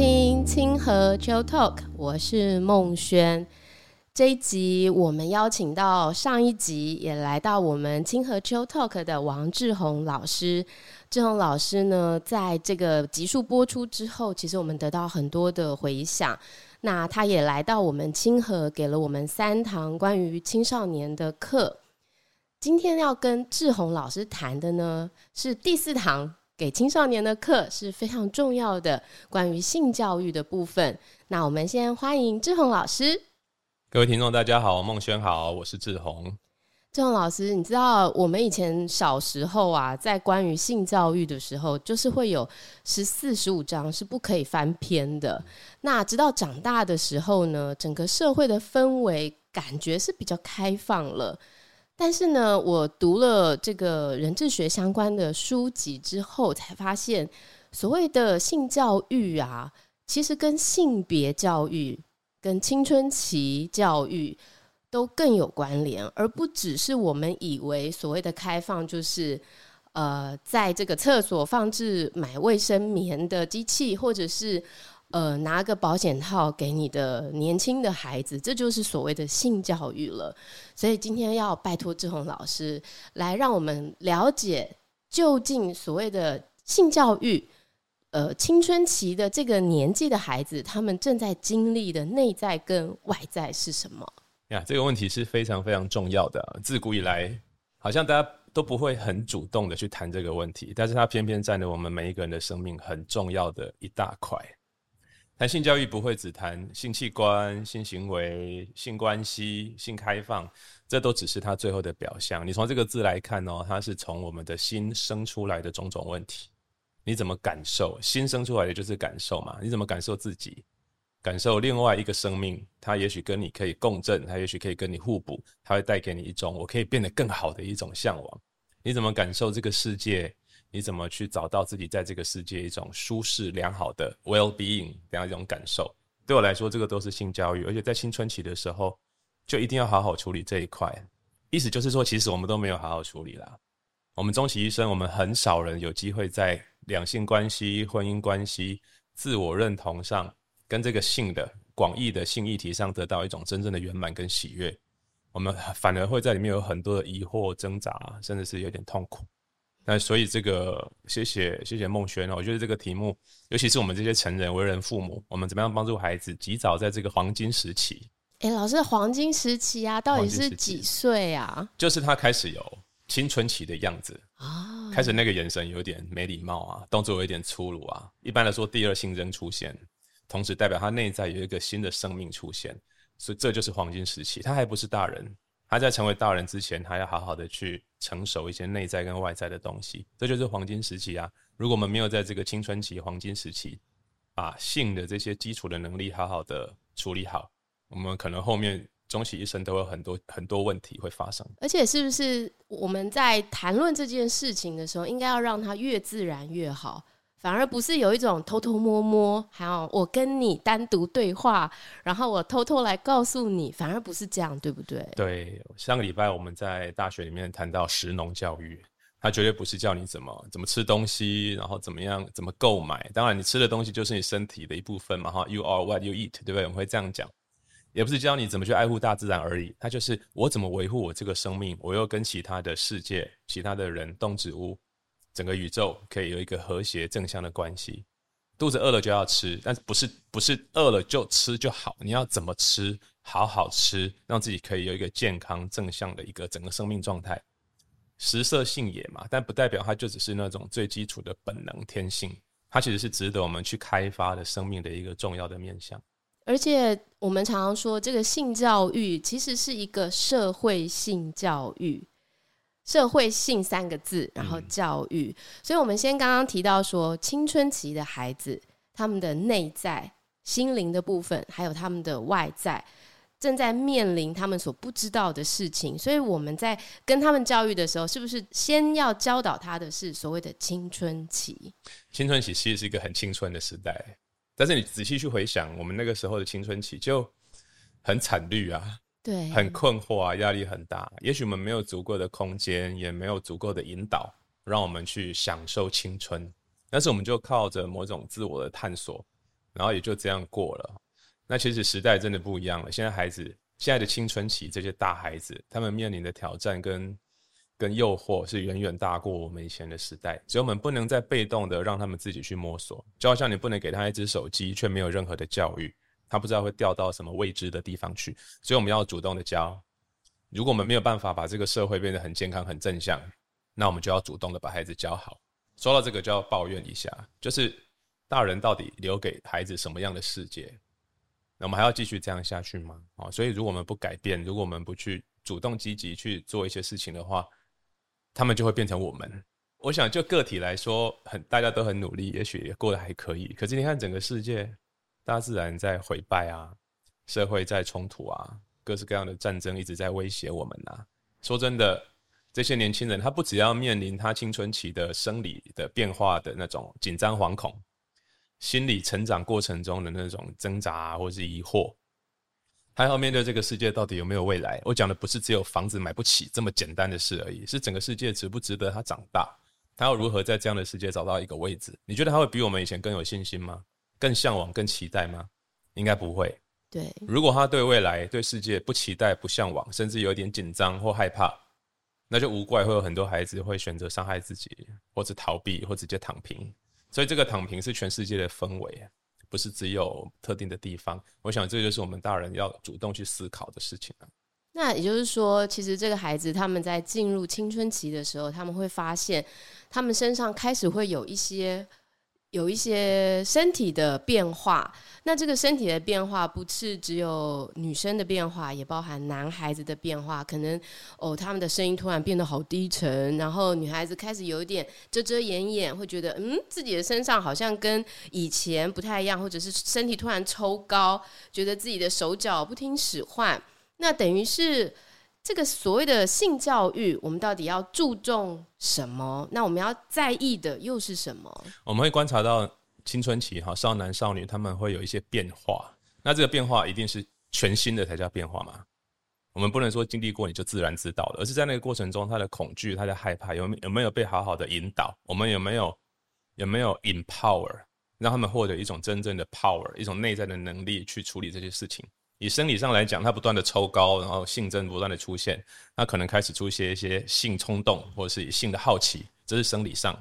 听清河 Chill Talk，我是孟轩。这一集我们邀请到上一集也来到我们清河 Chill Talk 的王志宏老师。志宏老师呢，在这个集数播出之后，其实我们得到很多的回响。那他也来到我们清河，给了我们三堂关于青少年的课。今天要跟志宏老师谈的呢，是第四堂。给青少年的课是非常重要的，关于性教育的部分。那我们先欢迎志宏老师。各位听众，大家好，孟轩好，我是志宏。志宏老师，你知道我们以前小时候啊，在关于性教育的时候，就是会有十四、十五章是不可以翻篇的。那直到长大的时候呢，整个社会的氛围感觉是比较开放了。但是呢，我读了这个人治学相关的书籍之后，才发现所谓的性教育啊，其实跟性别教育、跟青春期教育都更有关联，而不只是我们以为所谓的开放，就是呃，在这个厕所放置买卫生棉的机器，或者是。呃，拿个保险套给你的年轻的孩子，这就是所谓的性教育了。所以今天要拜托志宏老师来让我们了解，究竟所谓的性教育，呃，青春期的这个年纪的孩子，他们正在经历的内在跟外在是什么？呀，这个问题是非常非常重要的。自古以来，好像大家都不会很主动的去谈这个问题，但是它偏偏占了我们每一个人的生命很重要的一大块。谈性教育不会只谈性器官、性行为、性关系、性开放，这都只是它最后的表象。你从这个字来看哦，它是从我们的心生出来的种种问题。你怎么感受？心生出来的就是感受嘛。你怎么感受自己？感受另外一个生命，它也许跟你可以共振，它也许可以跟你互补，它会带给你一种我可以变得更好的一种向往。你怎么感受这个世界？你怎么去找到自己在这个世界一种舒适良好的 well-being 这样一种感受？对我来说，这个都是性教育，而且在青春期的时候就一定要好好处理这一块。意思就是说，其实我们都没有好好处理啦。我们终其一生，我们很少人有机会在两性关系、婚姻关系、自我认同上，跟这个性的广义的性议题上得到一种真正的圆满跟喜悦。我们反而会在里面有很多的疑惑、挣扎，甚至是有点痛苦。那所以这个，谢谢谢谢孟轩哦，我觉得这个题目，尤其是我们这些成人为人父母，我们怎么样帮助孩子及早在这个黄金时期？哎、欸，老师，黄金时期啊，到底是几岁啊？就是他开始有青春期的样子啊，开始那个眼神有点没礼貌啊，动作有点粗鲁啊。一般来说，第二性征出现，同时代表他内在有一个新的生命出现，所以这就是黄金时期。他还不是大人。他在成为大人之前，他要好好的去成熟一些内在跟外在的东西，这就是黄金时期啊！如果我们没有在这个青春期黄金时期，把性的这些基础的能力好好的处理好，我们可能后面终其一生都有很多很多问题会发生。而且，是不是我们在谈论这件事情的时候，应该要让它越自然越好？反而不是有一种偷偷摸摸，还有我跟你单独对话，然后我偷偷来告诉你，反而不是这样，对不对？对，上个礼拜我们在大学里面谈到食农教育，它绝对不是教你怎么怎么吃东西，然后怎么样怎么购买。当然，你吃的东西就是你身体的一部分嘛，哈，You are what you eat，对不对？我们会这样讲，也不是教你怎么去爱护大自然而已，它就是我怎么维护我这个生命，我又跟其他的世界、其他的人、动植物。整个宇宙可以有一个和谐正向的关系。肚子饿了就要吃，但是不是不是饿了就吃就好？你要怎么吃？好好吃，让自己可以有一个健康正向的一个整个生命状态。食色性也嘛，但不代表它就只是那种最基础的本能天性，它其实是值得我们去开发的生命的一个重要的面向。而且我们常常说，这个性教育其实是一个社会性教育。社会性三个字，然后教育。嗯、所以，我们先刚刚提到说，青春期的孩子，他们的内在、心灵的部分，还有他们的外在，正在面临他们所不知道的事情。所以，我们在跟他们教育的时候，是不是先要教导他的是所谓的青春期？青春期其实是一个很青春的时代，但是你仔细去回想，我们那个时候的青春期就很惨绿啊。对，很困惑啊，压力很大。也许我们没有足够的空间，也没有足够的引导，让我们去享受青春。但是我们就靠着某种自我的探索，然后也就这样过了。那其实时代真的不一样了，现在孩子现在的青春期这些大孩子，他们面临的挑战跟跟诱惑是远远大过我们以前的时代。所以我们不能再被动的让他们自己去摸索，就好像你不能给他一只手机，却没有任何的教育，他不知道会掉到什么未知的地方去。所以我们要主动的教。如果我们没有办法把这个社会变得很健康、很正向，那我们就要主动的把孩子教好。说到这个，就要抱怨一下，就是大人到底留给孩子什么样的世界？那我们还要继续这样下去吗？啊，所以如果我们不改变，如果我们不去主动积极去做一些事情的话，他们就会变成我们。我想就个体来说，很大家都很努力，也许也过得还可以。可是你看整个世界，大自然在毁败啊，社会在冲突啊。各式各样的战争一直在威胁我们呐、说真的，这些年轻人他不只要面临他青春期的生理的变化的那种紧张惶恐，心理成长过程中的那种挣扎，或是疑惑，还要面对这个世界到底有没有未来。我讲的不是只有房子买不起这么简单的事而已，是整个世界值不值得他长大，他要如何在这样的世界找到一个位置？你觉得他会比我们以前更有信心吗？更向往、更期待吗？应该不会。对，如果他对未来、对世界不期待、不向往，甚至有点紧张或害怕，那就无怪会有很多孩子会选择伤害自己，或者逃避，或直接躺平。所以这个躺平是全世界的氛围，不是只有特定的地方。我想这就是我们大人要主动去思考的事情了。那也就是说，其实这个孩子他们在进入青春期的时候，他们会发现，他们身上开始会有一些。有一些身体的变化，那这个身体的变化不是只有女生的变化，也包含男孩子的变化。可能哦，他们的声音突然变得好低沉，然后女孩子开始有一点遮遮掩掩，会觉得嗯，自己的身上好像跟以前不太一样，或者是身体突然抽高，觉得自己的手脚不听使唤。那等于是。这个所谓的性教育，我们到底要注重什么？那我们要在意的又是什么？我们会观察到青春期哈少男少女他们会有一些变化，那这个变化一定是全新的才叫变化吗？我们不能说经历过你就自然知道了，而是在那个过程中他的恐惧、他的害怕有没有没有被好好的引导？我们有没有有没有 empower 让他们获得一种真正的 power，一种内在的能力去处理这些事情？以生理上来讲，他不断的抽高，然后性征不断的出现，他可能开始出现一些性冲动，或者是性的好奇，这是生理上。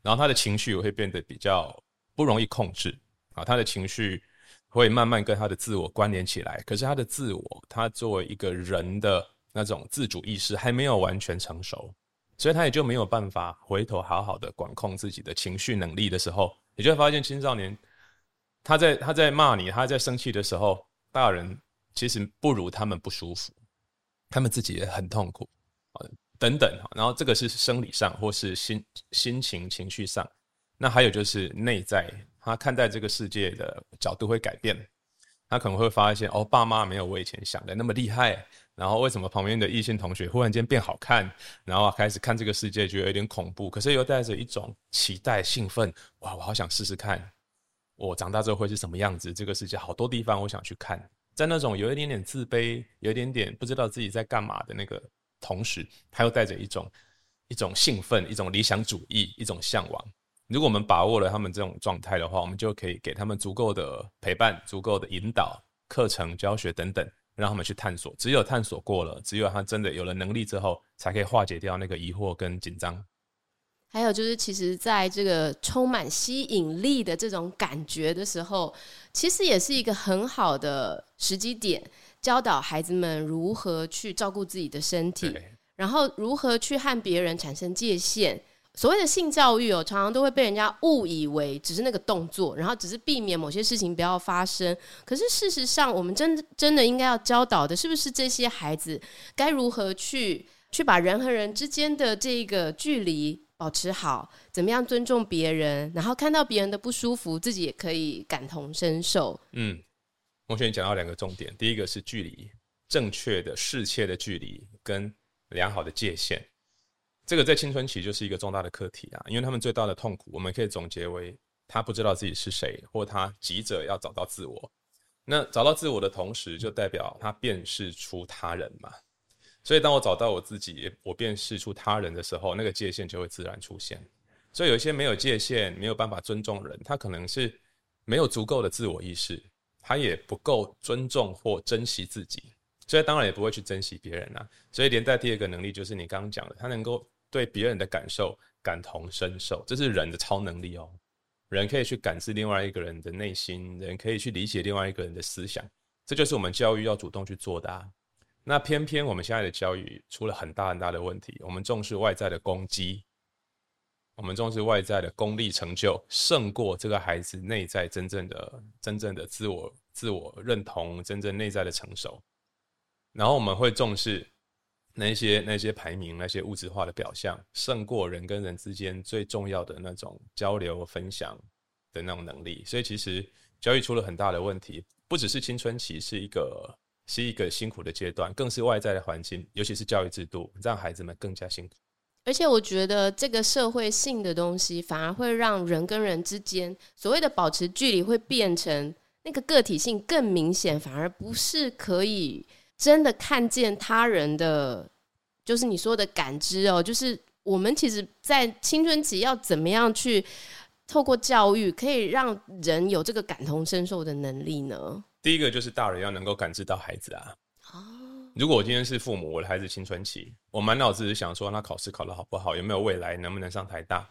然后他的情绪也会变得比较不容易控制啊，他的情绪会慢慢跟他的自我关联起来。可是他的自我，他作为一个人的那种自主意识还没有完全成熟，所以他也就没有办法回头好好的管控自己的情绪能力的时候，你就会发现青少年他在他在骂你，他在生气的时候。大人其实不如他们不舒服，他们自己也很痛苦啊，等等。然后这个是生理上或是心心情情绪上，那还有就是内在，他看待这个世界的角度会改变，他可能会发现哦，爸妈没有我以前想的那么厉害，然后为什么旁边的异性同学忽然间变好看，然后开始看这个世界觉得有点恐怖，可是又带着一种期待兴奋，哇，我好想试试看。我长大之后会是什么样子？这个世界好多地方我想去看，在那种有一点点自卑、有一点点不知道自己在干嘛的那个同时，他又带着一种一种兴奋、一种理想主义、一种向往。如果我们把握了他们这种状态的话，我们就可以给他们足够的陪伴、足够的引导、课程教学等等，让他们去探索。只有探索过了，只有他真的有了能力之后，才可以化解掉那个疑惑跟紧张。还有就是，其实在这个充满吸引力的这种感觉的时候，其实也是一个很好的时机点，教导孩子们如何去照顾自己的身体，然后如何去和别人产生界限。所谓的性教育哦，常常都会被人家误以为只是那个动作，然后只是避免某些事情不要发生。可是事实上，我们真真的应该要教导的，是不是这些孩子该如何去去把人和人之间的这个距离保持好，怎么样尊重别人，然后看到别人的不舒服，自己也可以感同身受。嗯，孟轩讲到两个重点，第一个是距离，正确的适切的距离跟良好的界限，这个在青春期就是一个重大的课题啊，因为他们最大的痛苦，我们可以总结为他不知道自己是谁，或他急着要找到自我。那找到自我的同时，就代表他辨识出他人嘛。所以，当我找到我自己，我辨识出他人的时候，那个界限就会自然出现。所以，有一些没有界限、没有办法尊重人，他可能是没有足够的自我意识，他也不够尊重或珍惜自己，所以当然也不会去珍惜别人啊。所以连带第二个能力就是你刚刚讲的，他能够对别人的感受感同身受，这是人的超能力哦。人可以去感知另外一个人的内心，人可以去理解另外一个人的思想，这就是我们教育要主动去做的啊。那偏偏我们现在的教育出了很大很大的问题，我们重视外在的攻击，我们重视外在的功利成就，胜过这个孩子内在真正的、真正的自我、自我认同、真正内在的成熟。然后我们会重视那些那些排名、那些物质化的表象，胜过人跟人之间最重要的那种交流、分享的那种能力。所以，其实教育出了很大的问题，不只是青春期是一个。是一个辛苦的阶段，更是外在的环境，尤其是教育制度，让孩子们更加辛苦。而且，我觉得这个社会性的东西，反而会让人跟人之间所谓的保持距离，会变成那个个体性更明显，反而不是可以真的看见他人的，就是你说的感知哦。就是我们其实，在青春期要怎么样去透过教育，可以让人有这个感同身受的能力呢？第一个就是大人要能够感知到孩子啊。如果我今天是父母，我的孩子青春期，我满脑子是想说，他考试考得好不好，有没有未来，能不能上台大？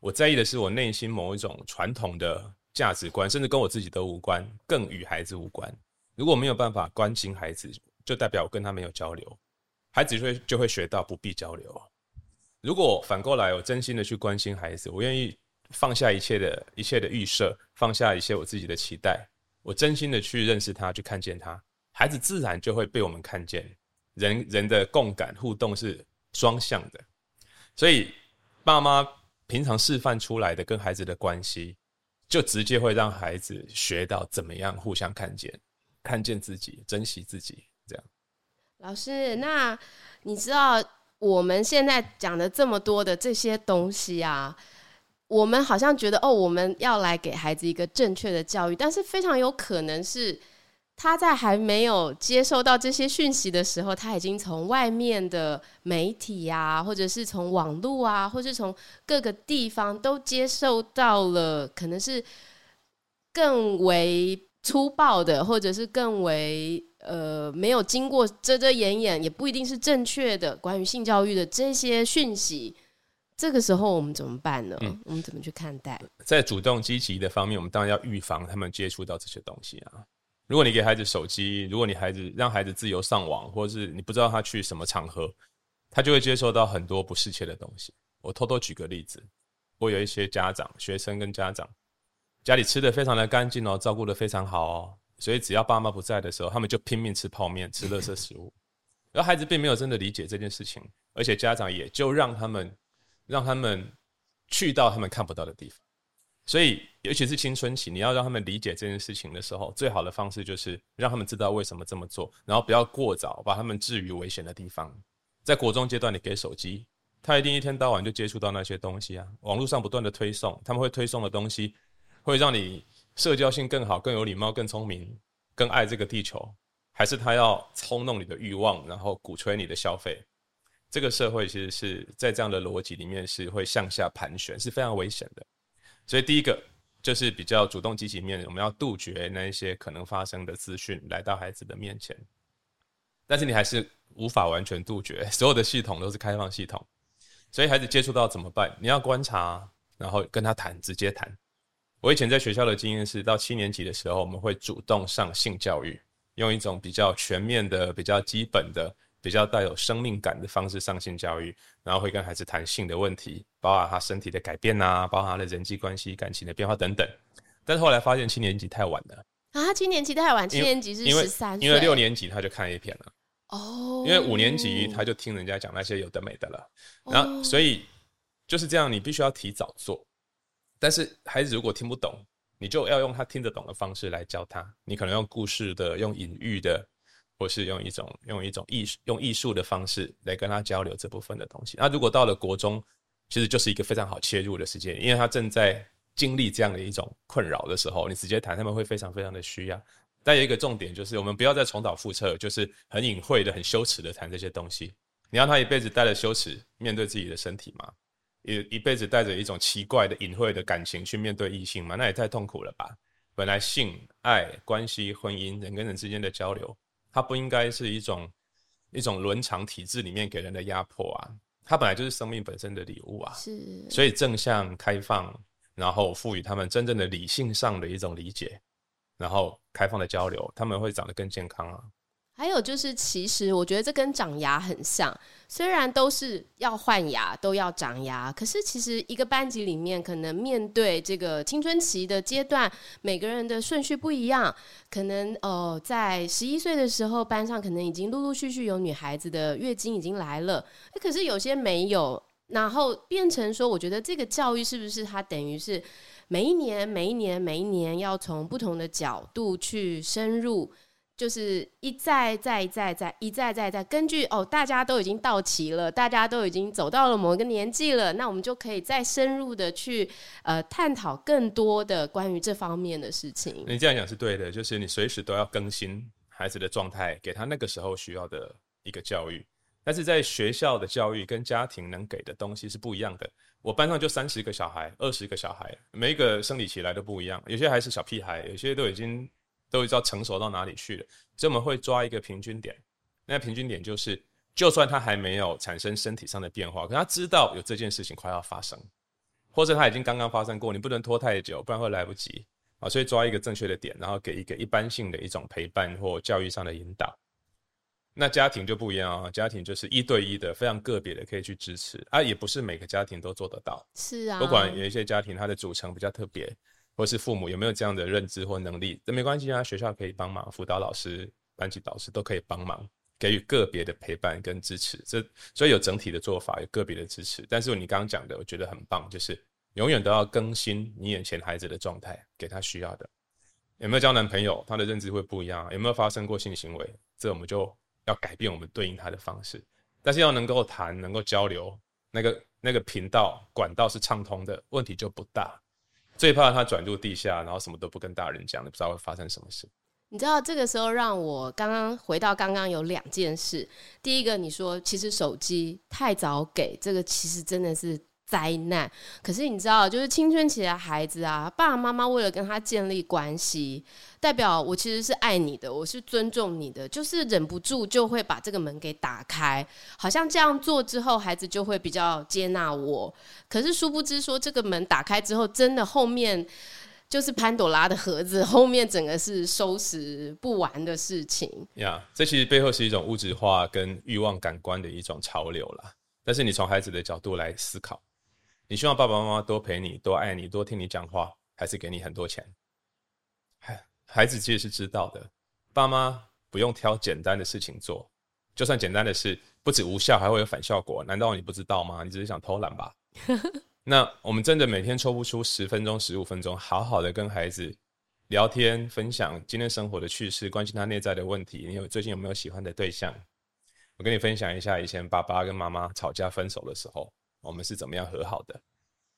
我在意的是我内心某一种传统的价值观，甚至跟我自己都无关，更与孩子无关。如果没有办法关心孩子，就代表我跟他没有交流，孩子就会就会学到不必交流。如果反过来，我真心的去关心孩子，我愿意放下一切的一切的预设，放下一切我自己的期待。我真心的去认识他，去看见他，孩子自然就会被我们看见。人人的共感互动是双向的，所以爸妈平常示范出来的跟孩子的关系，就直接会让孩子学到怎么样互相看见，看见自己，珍惜自己。这样，老师，那你知道我们现在讲的这么多的这些东西啊？我们好像觉得哦，我们要来给孩子一个正确的教育，但是非常有可能是他在还没有接受到这些讯息的时候，他已经从外面的媒体呀，或者是从网络啊，或是从各个地方都接受到了，可能是更为粗暴的，或者是更为呃没有经过遮遮掩掩，也不一定是正确的关于性教育的这些讯息。这个时候我们怎么办呢？嗯，我们怎么去看待？在主动积极的方面，我们当然要预防他们接触到这些东西啊。如果你给孩子手机，如果你孩子让孩子自由上网，或者是你不知道他去什么场合，他就会接受到很多不适切的东西。我偷偷举个例子，我有一些家长、学生跟家长，家里吃的非常的干净哦，照顾的非常好哦，所以只要爸妈不在的时候，他们就拼命吃泡面、吃垃圾食物，而孩子并没有真的理解这件事情，而且家长也就让他们。让他们去到他们看不到的地方，所以尤其是青春期，你要让他们理解这件事情的时候，最好的方式就是让他们知道为什么这么做，然后不要过早把他们置于危险的地方。在国中阶段，你给手机，他一定一天到晚就接触到那些东西啊。网络上不断的推送，他们会推送的东西，会让你社交性更好、更有礼貌、更聪明、更爱这个地球，还是他要操弄你的欲望，然后鼓吹你的消费？这个社会其实是在这样的逻辑里面是会向下盘旋，是非常危险的。所以第一个就是比较主动积极面，我们要杜绝那一些可能发生的资讯来到孩子的面前。但是你还是无法完全杜绝，所有的系统都是开放系统，所以孩子接触到怎么办？你要观察，然后跟他谈，直接谈。我以前在学校的经验是，到七年级的时候，我们会主动上性教育，用一种比较全面的、比较基本的。比较带有生命感的方式上性教育，然后会跟孩子谈性的问题，包括他身体的改变啊，包括他的人际关系、感情的变化等等。但是后来发现七年级太晚了啊！七年级太晚，七年级是十三，因为六年级他就看 A 片了哦，因为五年级他就听人家讲那些有的没的了。然后所以就是这样，你必须要提早做。但是孩子如果听不懂，你就要用他听得懂的方式来教他。你可能用故事的，用隐喻的。或是用一种用一种艺术用艺术的方式来跟他交流这部分的东西。那如果到了国中，其实就是一个非常好切入的时间，因为他正在经历这样的一种困扰的时候，你直接谈，他们会非常非常的需要。但有一个重点就是，我们不要再重蹈覆辙，就是很隐晦的、很羞耻的谈这些东西。你让他一辈子带着羞耻面对自己的身体吗？一一辈子带着一种奇怪的隐晦的感情去面对异性吗？那也太痛苦了吧。本来性、爱、关系、婚姻，人跟人之间的交流，它不应该是一种一种伦常体制里面给人的压迫啊，它本来就是生命本身的礼物啊。是，所以正向开放，然后赋予他们真正的理性上的一种理解，然后开放的交流，他们会长得更健康啊。还有就是，其实我觉得这跟长牙很像，虽然都是要换牙，都要长牙，可是其实一个班级里面，可能面对这个青春期的阶段，每个人的顺序不一样。可能呃，在十一岁的时候，班上可能已经陆陆续续有女孩子的月经已经来了，可是有些没有，然后变成说，我觉得这个教育是不是它等于是每一年、每一年、每一年要从不同的角度去深入。就是一再再再再一再再再根据哦，大家都已经到齐了，大家都已经走到了某个年纪了，那我们就可以再深入的去呃探讨更多的关于这方面的事情。你这样讲是对的，就是你随时都要更新孩子的状态，给他那个时候需要的一个教育。但是在学校的教育跟家庭能给的东西是不一样的。我班上就三十个小孩，二十个小孩，每一个生理期来都不一样，有些还是小屁孩，有些都已经。都知道成熟到哪里去了，所以我们会抓一个平均点。那平均点就是，就算他还没有产生身体上的变化，可他知道有这件事情快要发生，或者他已经刚刚发生过，你不能拖太久，不然会来不及啊。所以抓一个正确的点，然后给一个一般性的一种陪伴或教育上的引导。那家庭就不一样啊，家庭就是一对一的，非常个别的可以去支持啊，也不是每个家庭都做得到。是啊，不管有一些家庭它的组成比较特别。或是父母有没有这样的认知或能力，这没关系啊，学校可以帮忙，辅导老师、班级导师都可以帮忙，给予个别的陪伴跟支持。这所以有整体的做法，有个别的支持。但是你刚刚讲的，我觉得很棒，就是永远都要更新你眼前孩子的状态，给他需要的。有没有交男朋友，他的认知会不一样。有没有发生过性行为，这我们就要改变我们对应他的方式。但是要能够谈，能够交流，那个那个频道管道是畅通的，问题就不大。最怕他转入地下，然后什么都不跟大人讲，你不知道会发生什么事。你知道这个时候让我刚刚回到刚刚有两件事。第一个，你说其实手机太早给，这个其实真的是。灾难。可是你知道，就是青春期的孩子啊，爸爸妈妈为了跟他建立关系，代表我其实是爱你的，我是尊重你的，就是忍不住就会把这个门给打开，好像这样做之后，孩子就会比较接纳我。可是殊不知，说这个门打开之后，真的后面就是潘朵拉的盒子，后面整个是收拾不完的事情。呀这其实背后是一种物质化跟欲望感官的一种潮流啦。但是你从孩子的角度来思考。你希望爸爸妈妈多陪你、多爱你、多听你讲话，还是给你很多钱？孩孩子其实是知道的，爸妈不用挑简单的事情做，就算简单的事，不止无效，还会有反效果。难道你不知道吗？你只是想偷懒吧？那我们真的每天抽不出十分钟、十五分钟，好好的跟孩子聊天、分享今天生活的趣事，关心他内在的问题。你有最近有没有喜欢的对象？我跟你分享一下，以前爸爸跟妈妈吵架分手的时候。我们是怎么样和好的？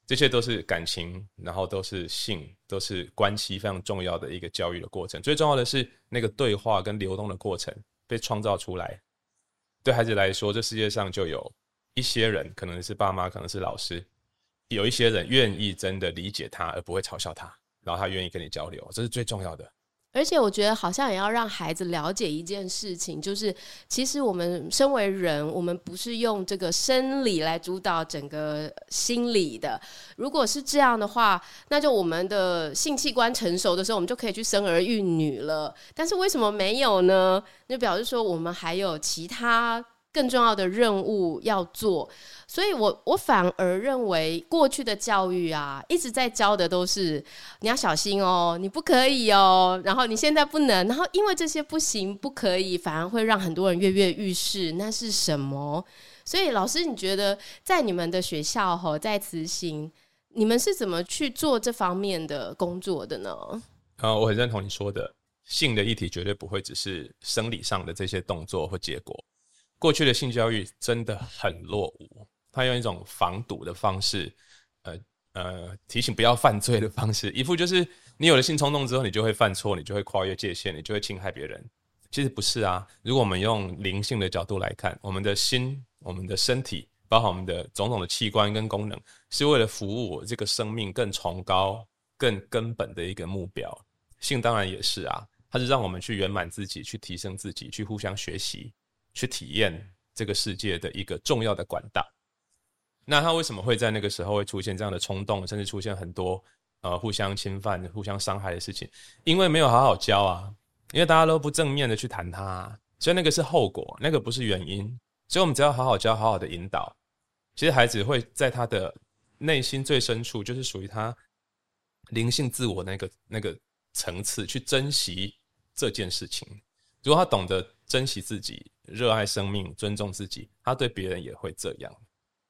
这些都是感情，然后都是性，都是关系非常重要的一个教育的过程。最重要的是那个对话跟流动的过程被创造出来。对孩子来说，这世界上就有一些人，可能是爸妈，可能是老师，有一些人愿意真的理解他，而不会嘲笑他，然后他愿意跟你交流，这是最重要的。而且我觉得好像也要让孩子了解一件事情，就是其实我们身为人，我们不是用这个生理来主导整个心理的。如果是这样的话，那就我们的性器官成熟的时候，我们就可以去生儿育女了。但是为什么没有呢？就表示说我们还有其他。更重要的任务要做，所以我我反而认为过去的教育啊，一直在教的都是你要小心哦，你不可以哦，然后你现在不能，然后因为这些不行不可以，反而会让很多人跃跃欲试。那是什么？所以老师，你觉得在你们的学校和在慈心，你们是怎么去做这方面的工作的呢？啊，我很认同你说的，性的议题绝对不会只是生理上的这些动作或结果。过去的性教育真的很落伍，他用一种防堵的方式，呃呃，提醒不要犯罪的方式，一副就是你有了性冲动之后，你就会犯错，你就会跨越界限，你就会侵害别人。其实不是啊，如果我们用灵性的角度来看，我们的心、我们的身体，包括我们的种种的器官跟功能，是为了服务我这个生命更崇高、更根本的一个目标。性当然也是啊，它是让我们去圆满自己，去提升自己，去互相学习，去体验这个世界的一个重要的管道。那他为什么会在那个时候会出现这样的冲动，甚至出现很多呃互相侵犯、互相伤害的事情？因为没有好好教啊，因为大家都不正面的去谈他，所以那个是后果，那个不是原因。所以我们只要好好教、好好的引导，其实孩子会在他的内心最深处，就是属于他灵性自我那个那个层次，去珍惜这件事情。如果他懂得珍惜自己、热爱生命、尊重自己，他对别人也会这样。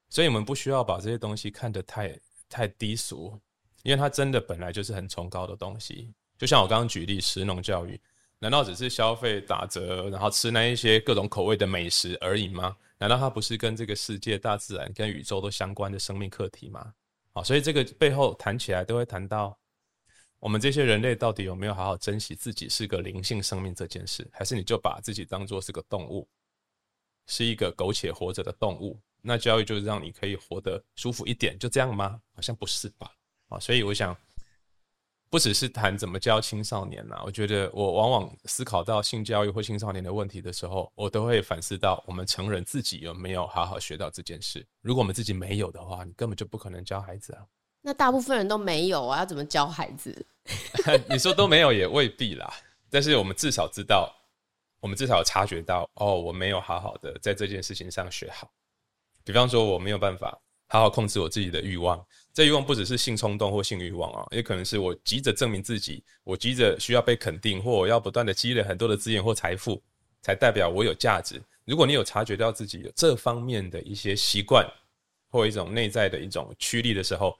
所以，我们不需要把这些东西看得太太低俗，因为它真的本来就是很崇高的东西。就像我刚刚举例食农教育，难道只是消费打折，然后吃那一些各种口味的美食而已吗？难道它不是跟这个世界、大自然、跟宇宙都相关的生命课题吗？好，所以这个背后谈起来都会谈到，我们这些人类到底有没有好好珍惜自己是个灵性生命这件事，还是你就把自己当做是个动物，是一个苟且活着的动物？那教育就是让你可以活得舒服一点，就这样吗？好像不是吧？啊，所以我想，不只是谈怎么教青少年呐，我觉得我往往思考到性教育或青少年的问题的时候，我都会反思到我们成人自己有没有好好学到这件事。如果我们自己没有的话，你根本就不可能教孩子啊。那大部分人都没有啊，要怎么教孩子？你说都没有也未必啦，但是我们至少知道，我们至少有察觉到，哦，我没有好好的在这件事情上学好。比方说，我没有办法好好控制我自己的欲望。这欲望不只是性冲动或性欲望啊，也可能是我急着证明自己，我急着需要被肯定，或我要不断的积累很多的资源或财富，才代表我有价值。如果你有察觉到自己有这方面的一些习惯，或一种内在的一种驱力的时候，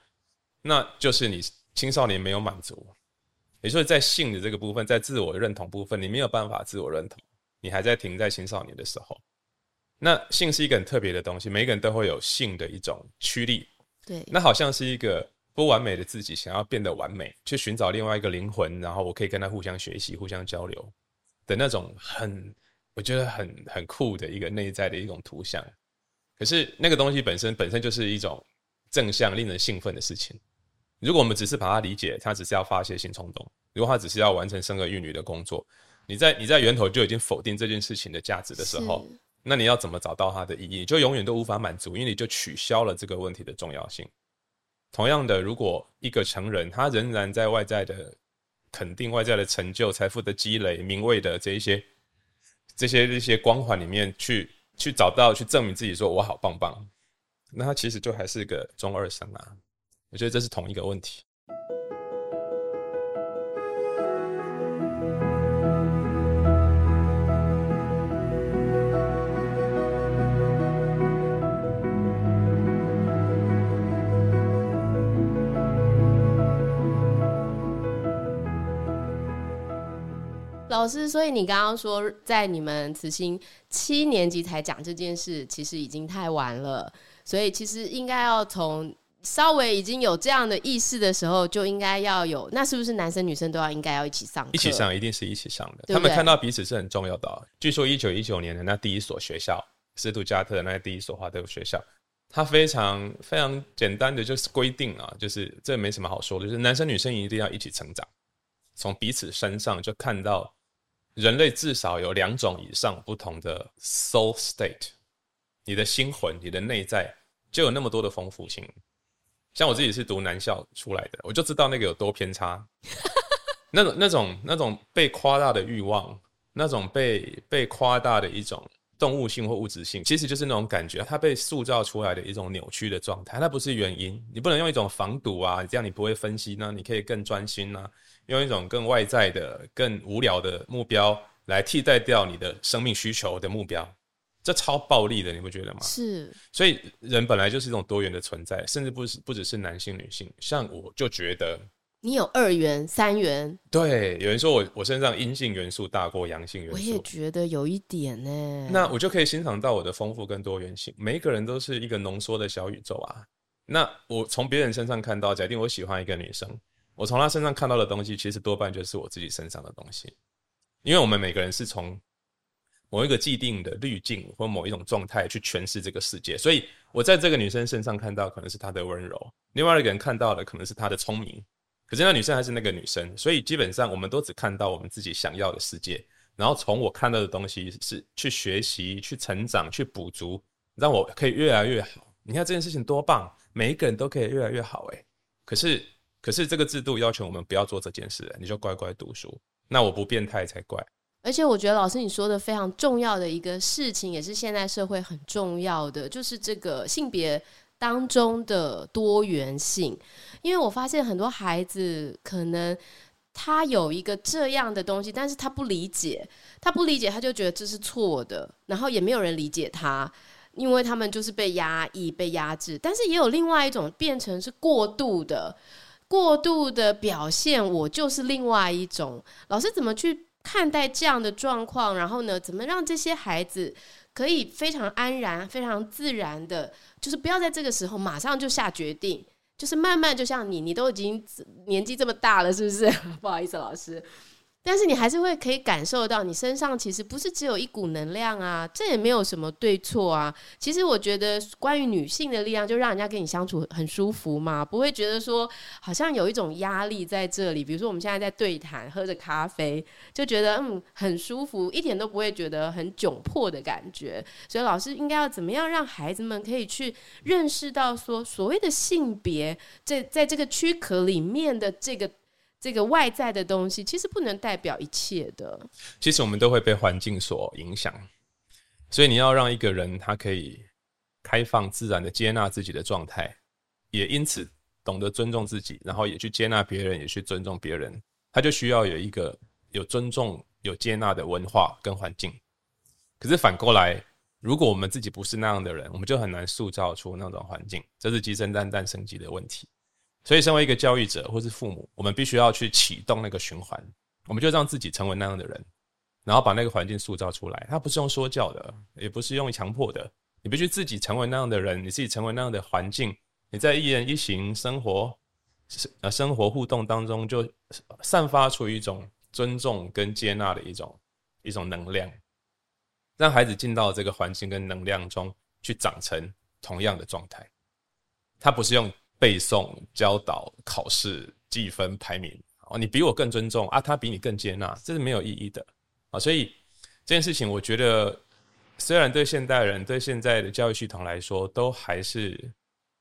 那就是你青少年没有满足。也就是在性的这个部分，在自我认同部分，你没有办法自我认同，你还在停在青少年的时候。那性是一个很特别的东西，每个人都会有性的一种驱力。对，那好像是一个不完美的自己想要变得完美，去寻找另外一个灵魂，然后我可以跟他互相学习、互相交流的那种很，我觉得很很酷的一个内在的一种图像。可是那个东西本身本身就是一种正向、令人兴奋的事情。如果我们只是把它理解，它只是要发泄性冲动，如果它只是要完成生儿育女的工作，你在你在源头就已经否定这件事情的价值的时候。那你要怎么找到它的意义？你就永远都无法满足，因为你就取消了这个问题的重要性。同样的，如果一个成人他仍然在外在的肯定、外在的成就、财富的积累、名位的这一些、这些这些光环里面去去找到、去证明自己，说我好棒棒，那他其实就还是个中二生啊。我觉得这是同一个问题。老师，所以你刚刚说在你们慈心七年级才讲这件事，其实已经太晚了。所以其实应该要从稍微已经有这样的意识的时候，就应该要有。那是不是男生女生都要应该要一起上？一起上，一定是一起上的。对对，他们看到彼此是很重要的哦。据说一九一九年的那第一所学校，斯图加特的那第一所华德福学校，它非常非常简单的就是规定啊，就是这没什么好说的，就是男生女生一定要一起成长，从彼此身上就看到。人类至少有两种以上不同的 soul state，你的心魂、你的内在就有那么多的丰富性。像我自己是读男校出来的，我就知道那个有多偏差。那种、那种、那种被夸大的欲望，那种被被夸大的一种动物性或物质性，其实就是那种感觉，它被塑造出来的一种扭曲的状态。它不是原因，你不能用一种防堵啊，这样你不会分析呢，你可以更专心呢。用一种更外在的、更无聊的目标来替代掉你的生命需求的目标，这超暴力的，你不觉得吗？是。所以人本来就是一种多元的存在，甚至不是不只是男性、女性。像我就觉得，你有二元、三元。对，有人说我我身上阴性元素大过阳性元素，我也觉得有一点呢。那我就可以欣赏到我的丰富跟多元性。每一个人都是一个浓缩的小宇宙啊。那我从别人身上看到，假定我喜欢一个女生。我从她身上看到的东西，其实多半就是我自己身上的东西，因为我们每个人是从某一个既定的滤镜或某一种状态去诠释这个世界，所以我在这个女生身上看到可能是她的温柔，另外一个人看到的可能是她的聪明，可是那女生还是那个女生，所以基本上我们都只看到我们自己想要的世界，然后从我看到的东西是去学习、去成长、去补足，让我可以越来越好。你看这件事情多棒，每一个人都可以越来越好诶。可是，可是这个制度要求我们不要做这件事，你就乖乖读书。那我不变态才怪。而且我觉得老师你说的非常重要的一个事情，也是现在社会很重要的，就是这个性别当中的多元性。因为我发现很多孩子可能他有一个这样的东西，但是他不理解，他不理解，他就觉得这是错的，然后也没有人理解他，因为他们就是被压抑、被压制。但是也有另外一种变成是过度的、过度的表现，我就是另外一种。老师怎么去看待这样的状况，然后呢，怎么让这些孩子可以非常安然、非常自然的，就是不要在这个时候马上就下决定，就是慢慢，就像你，你都已经年纪这么大了，是不是？不好意思，老师。但是你还是会可以感受到，你身上其实不是只有一股能量啊，这也没有什么对错啊。其实我觉得，关于女性的力量，就让人家跟你相处很舒服嘛，不会觉得说好像有一种压力在这里。比如说我们现在在对谈，喝着咖啡，就觉得嗯很舒服，一点都不会觉得很窘迫的感觉。所以老师应该要怎么样让孩子们可以去认识到说，所谓的性别，在在这个躯壳里面的这个。这个外在的东西其实不能代表一切的。其实我们都会被环境所影响，所以你要让一个人他可以开放、自然的接纳自己的状态，也因此懂得尊重自己，然后也去接纳别人，也去尊重别人，他就需要有一个有尊重、有接纳的文化跟环境。可是反过来，如果我们自己不是那样的人，我们就很难塑造出那种环境，这是鸡生蛋，蛋生鸡的问题。所以，身为一个教育者或是父母，我们必须要去启动那个循环，我们就让自己成为那样的人，然后把那个环境塑造出来。它不是用说教的，也不是用强迫的，你必须自己成为那样的人，你自己成为那样的环境，你在一言一行、生活、呃生活互动当中，就散发出一种尊重跟接纳的一种一种能量，让孩子进到这个环境跟能量中去长成同样的状态。他不是用。背诵、教导、考试、计分、排名，哦，你比我更尊重啊，他比你更接纳，这是没有意义的啊。所以这件事情，我觉得虽然对现代人、对现在的教育系统来说，都还是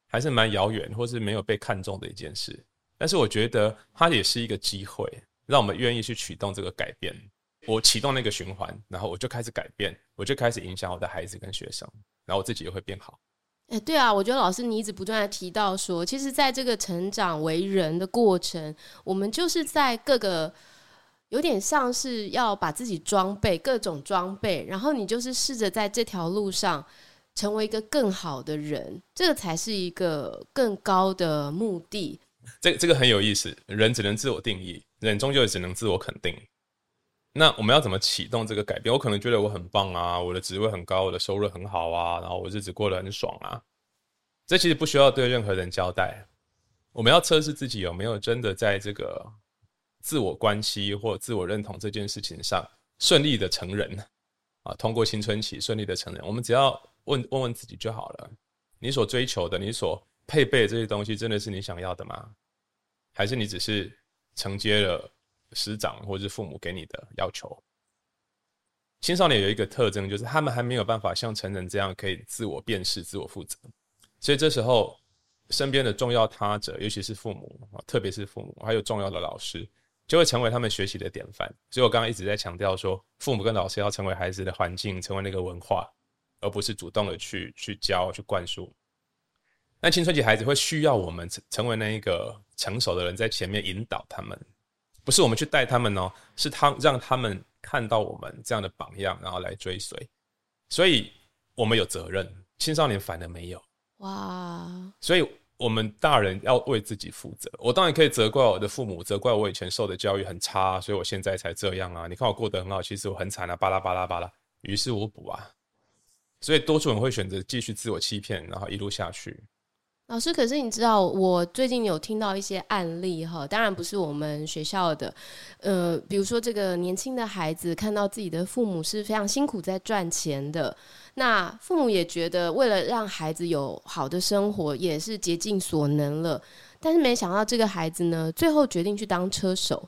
还是蛮遥远，或是没有被看重的一件事。但是我觉得它也是一个机会，让我们愿意去启动这个改变。我启动那个循环，然后我就开始改变，我就开始影响我的孩子跟学生，然后我自己也会变好。哎，对啊，我觉得老师你一直不断的提到说，其实在这个成长为人的过程，我们就是在各个有点像是要把自己装备各种装备，然后你就是试着在这条路上成为一个更好的人，这个才是一个更高的目的。这这个很有意思，人只能自我定义，人终究只能自我肯定。那我们要怎么启动这个改变？我可能觉得我很棒啊，我的职位很高，我的收入很好啊，然后我日子过得很爽啊。这其实不需要对任何人交代。我们要测试自己有没有真的在这个自我关系或自我认同这件事情上顺利的成人啊，通过青春期顺利的成人。我们只要问问问自己就好了：你所追求的、你所配备的这些东西，真的是你想要的吗？还是你只是承接了？师长或者是父母给你的要求，青少年有一个特征，就是他们还没有办法像成人这样可以自我辨识、自我负责。所以这时候，身边的重要他者，尤其是父母啊，特别是父母，还有重要的老师，就会成为他们学习的典范。所以我刚刚一直在强调说，父母跟老师要成为孩子的环境，成为那个文化，而不是主动的去去教、去灌输。那青春期孩子会需要我们成成为那一个成熟的人，在前面引导他们。不是我们去带他们哦，是他让他们看到我们这样的榜样，然后来追随。所以我们有责任，青少年反而没有。哇！所以我们大人要为自己负责。我当然可以责怪我的父母，责怪我以前受的教育很差，所以我现在才这样啊。你看我过得很好，其实我很惨啊，巴拉巴拉巴拉，于事无补啊。所以多数人会选择继续自我欺骗，然后一路下去。老师，可是你知道，我最近有听到一些案例哈，当然不是我们学校的，呃，比如说这个年轻的孩子看到自己的父母是非常辛苦在赚钱的，那父母也觉得为了让孩子有好的生活，也是竭尽所能了，但是没想到这个孩子呢，最后决定去当车手。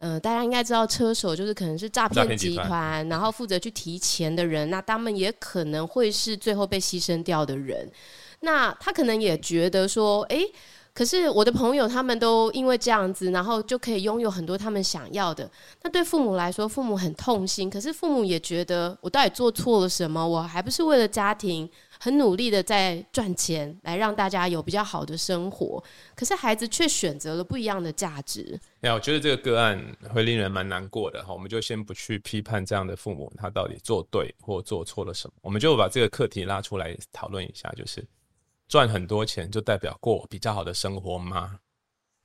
嗯、呃，大家应该知道，车手就是可能是诈骗集团，然后负责去提钱的人。那他们也可能会是最后被牺牲掉的人。那他可能也觉得说，哎，可是我的朋友他们都因为这样子，然后就可以拥有很多他们想要的。那对父母来说，父母很痛心。可是父母也觉得，我到底做错了什么？我还不是为了家庭。很努力的在赚钱，来让大家有比较好的生活。可是孩子却选择了不一样的价值。那我觉得这个个案会令人蛮难过的哈。我们就先不去批判这样的父母，他到底做对或做错了什么。我们就把这个课题拉出来讨论一下，就是赚很多钱就代表过比较好的生活吗？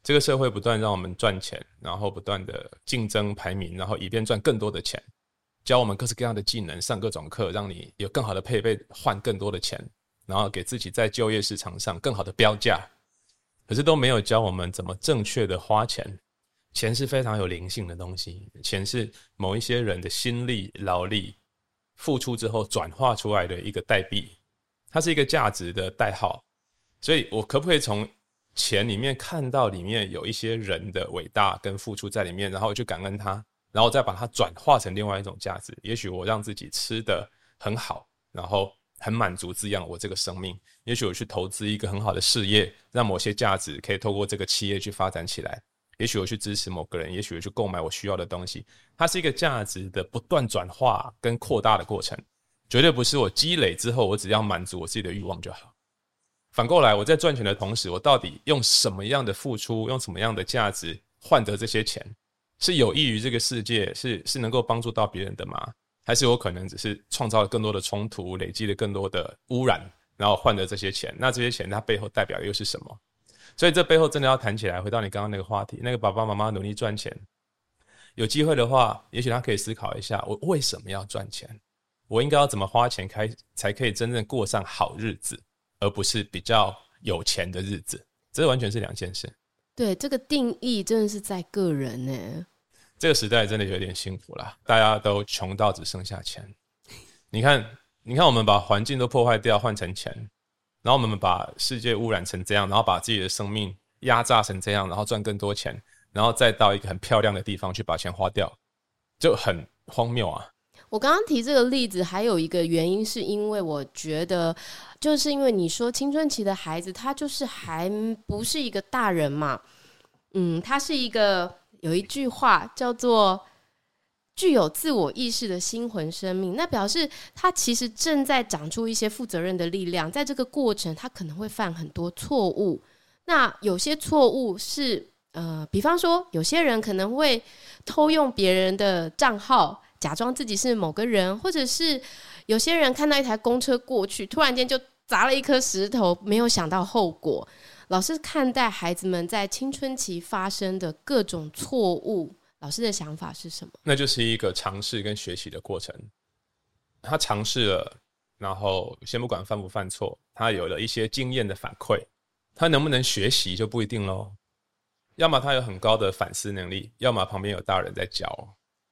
这个社会不断让我们赚钱，然后不断的竞争排名，然后以便赚更多的钱。教我们各式各样的技能，上各种课，让你有更好的配备，换更多的钱，然后给自己在就业市场上更好的标价。可是都没有教我们怎么正确的花钱。钱是非常有灵性的东西，钱是某一些人的心力、劳力付出之后转化出来的一个代币，它是一个价值的代号。所以我可不可以从钱里面看到里面有一些人的伟大跟付出在里面，然后去感恩他？然后再把它转化成另外一种价值，也许我让自己吃得很好，然后很满足滋养我这个生命。也许我去投资一个很好的事业，让某些价值可以透过这个企业去发展起来。也许我去支持某个人，也许我去购买我需要的东西。它是一个价值的不断转化跟扩大的过程，绝对不是我积累之后我只要满足我自己的欲望就好。反过来，我在赚钱的同时，我到底用什么样的付出，用什么样的价值换得这些钱？是有益于这个世界，是是能够帮助到别人的吗？还是有可能只是创造了更多的冲突，累积了更多的污染，然后换得这些钱？那这些钱它背后代表的又是什么？所以这背后真的要谈起来，回到你刚刚那个话题，那个爸爸妈妈努力赚钱，有机会的话，也许他可以思考一下：我为什么要赚钱？我应该要怎么花钱开才可以真正过上好日子，而不是比较有钱的日子？这完全是两件事。对，这个定义真的是在个人呢。这个时代真的有点幸福啦，大家都穷到只剩下钱。你看，你看，我们把环境都破坏掉，换成钱，然后我们把世界污染成这样，然后把自己的生命压榨成这样，然后赚更多钱，然后再到一个很漂亮的地方去把钱花掉，就很荒谬啊。我刚刚提这个例子，还有一个原因，是因为我觉得，就是因为你说青春期的孩子，他就是还不是一个大人嘛，嗯，他是一个有一句话叫做具有自我意识的心魂生命，那表示他其实正在长出一些负责任的力量，在这个过程，他可能会犯很多错误，那有些错误是，呃，比方说，有些人可能会偷用别人的账号。假装自己是某个人，或者是有些人看到一台公车过去，突然间就砸了一颗石头，没有想到后果。老师看待孩子们在青春期发生的各种错误，老师的想法是什么？那就是一个尝试跟学习的过程。他尝试了，然后先不管犯不犯错，他有了一些经验的反馈，他能不能学习就不一定喽。要么他有很高的反思能力，要么旁边有大人在教。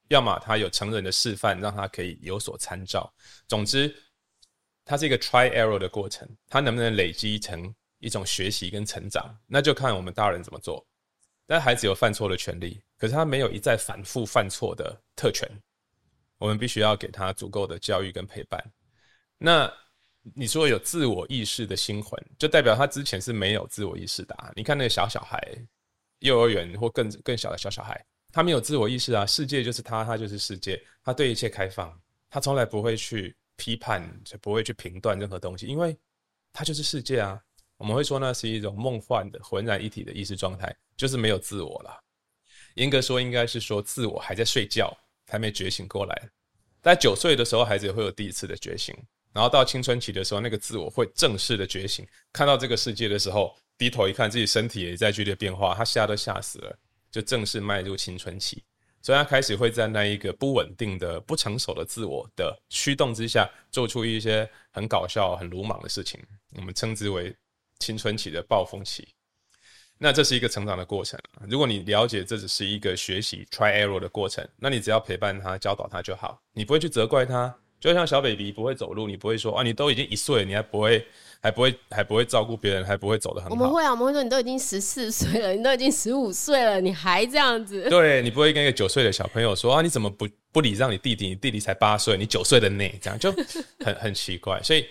要么他有成人的示范，让他可以有所参照。总之，它是一个 try error 的过程。他能不能累积成一种学习跟成长，那就看我们大人怎么做。但孩子有犯错的权利，可是他没有一再反复犯错的特权。我们必须要给他足够的教育跟陪伴。那你说有自我意识的心魂，就代表他之前是没有自我意识的啊。你看那个小小孩，幼儿园或更更小的小小孩。他没有自我意识啊，世界就是他，他就是世界，他对一切开放，他从来不会去批判，就不会去评断任何东西，因为他就是世界啊。我们会说那是一种梦幻的浑然一体的意识状态，就是没有自我了。严格说，应该是说自我还在睡觉，还没觉醒过来。在九岁的时候，孩子也会有第一次的觉醒，然后到青春期的时候，那个自我会正式的觉醒，看到这个世界的时候，低头一看，自己身体也在剧烈变化，他吓都吓死了。就正式迈入青春期，所以他开始会在那一个不稳定的、不成熟的自我的驱动之下，做出一些很搞笑、很鲁莽的事情。我们称之为青春期的暴风期。那这是一个成长的过程。如果你了解这只是一个学习 try error 的过程，那你只要陪伴他、教导他就好，你不会去责怪他，就像小 baby 不会走路，你不会说啊，你都已经一岁，你还不会，还不会，还不会照顾别人，还不会走得很好。我们会啊，我们会说你都已经十四岁了，你都已经十五岁了，你还这样子。对，你不会跟一个九岁的小朋友说啊，你怎么不不礼让你弟弟？你弟弟才八岁，你九岁的你，这样就很很奇怪。所以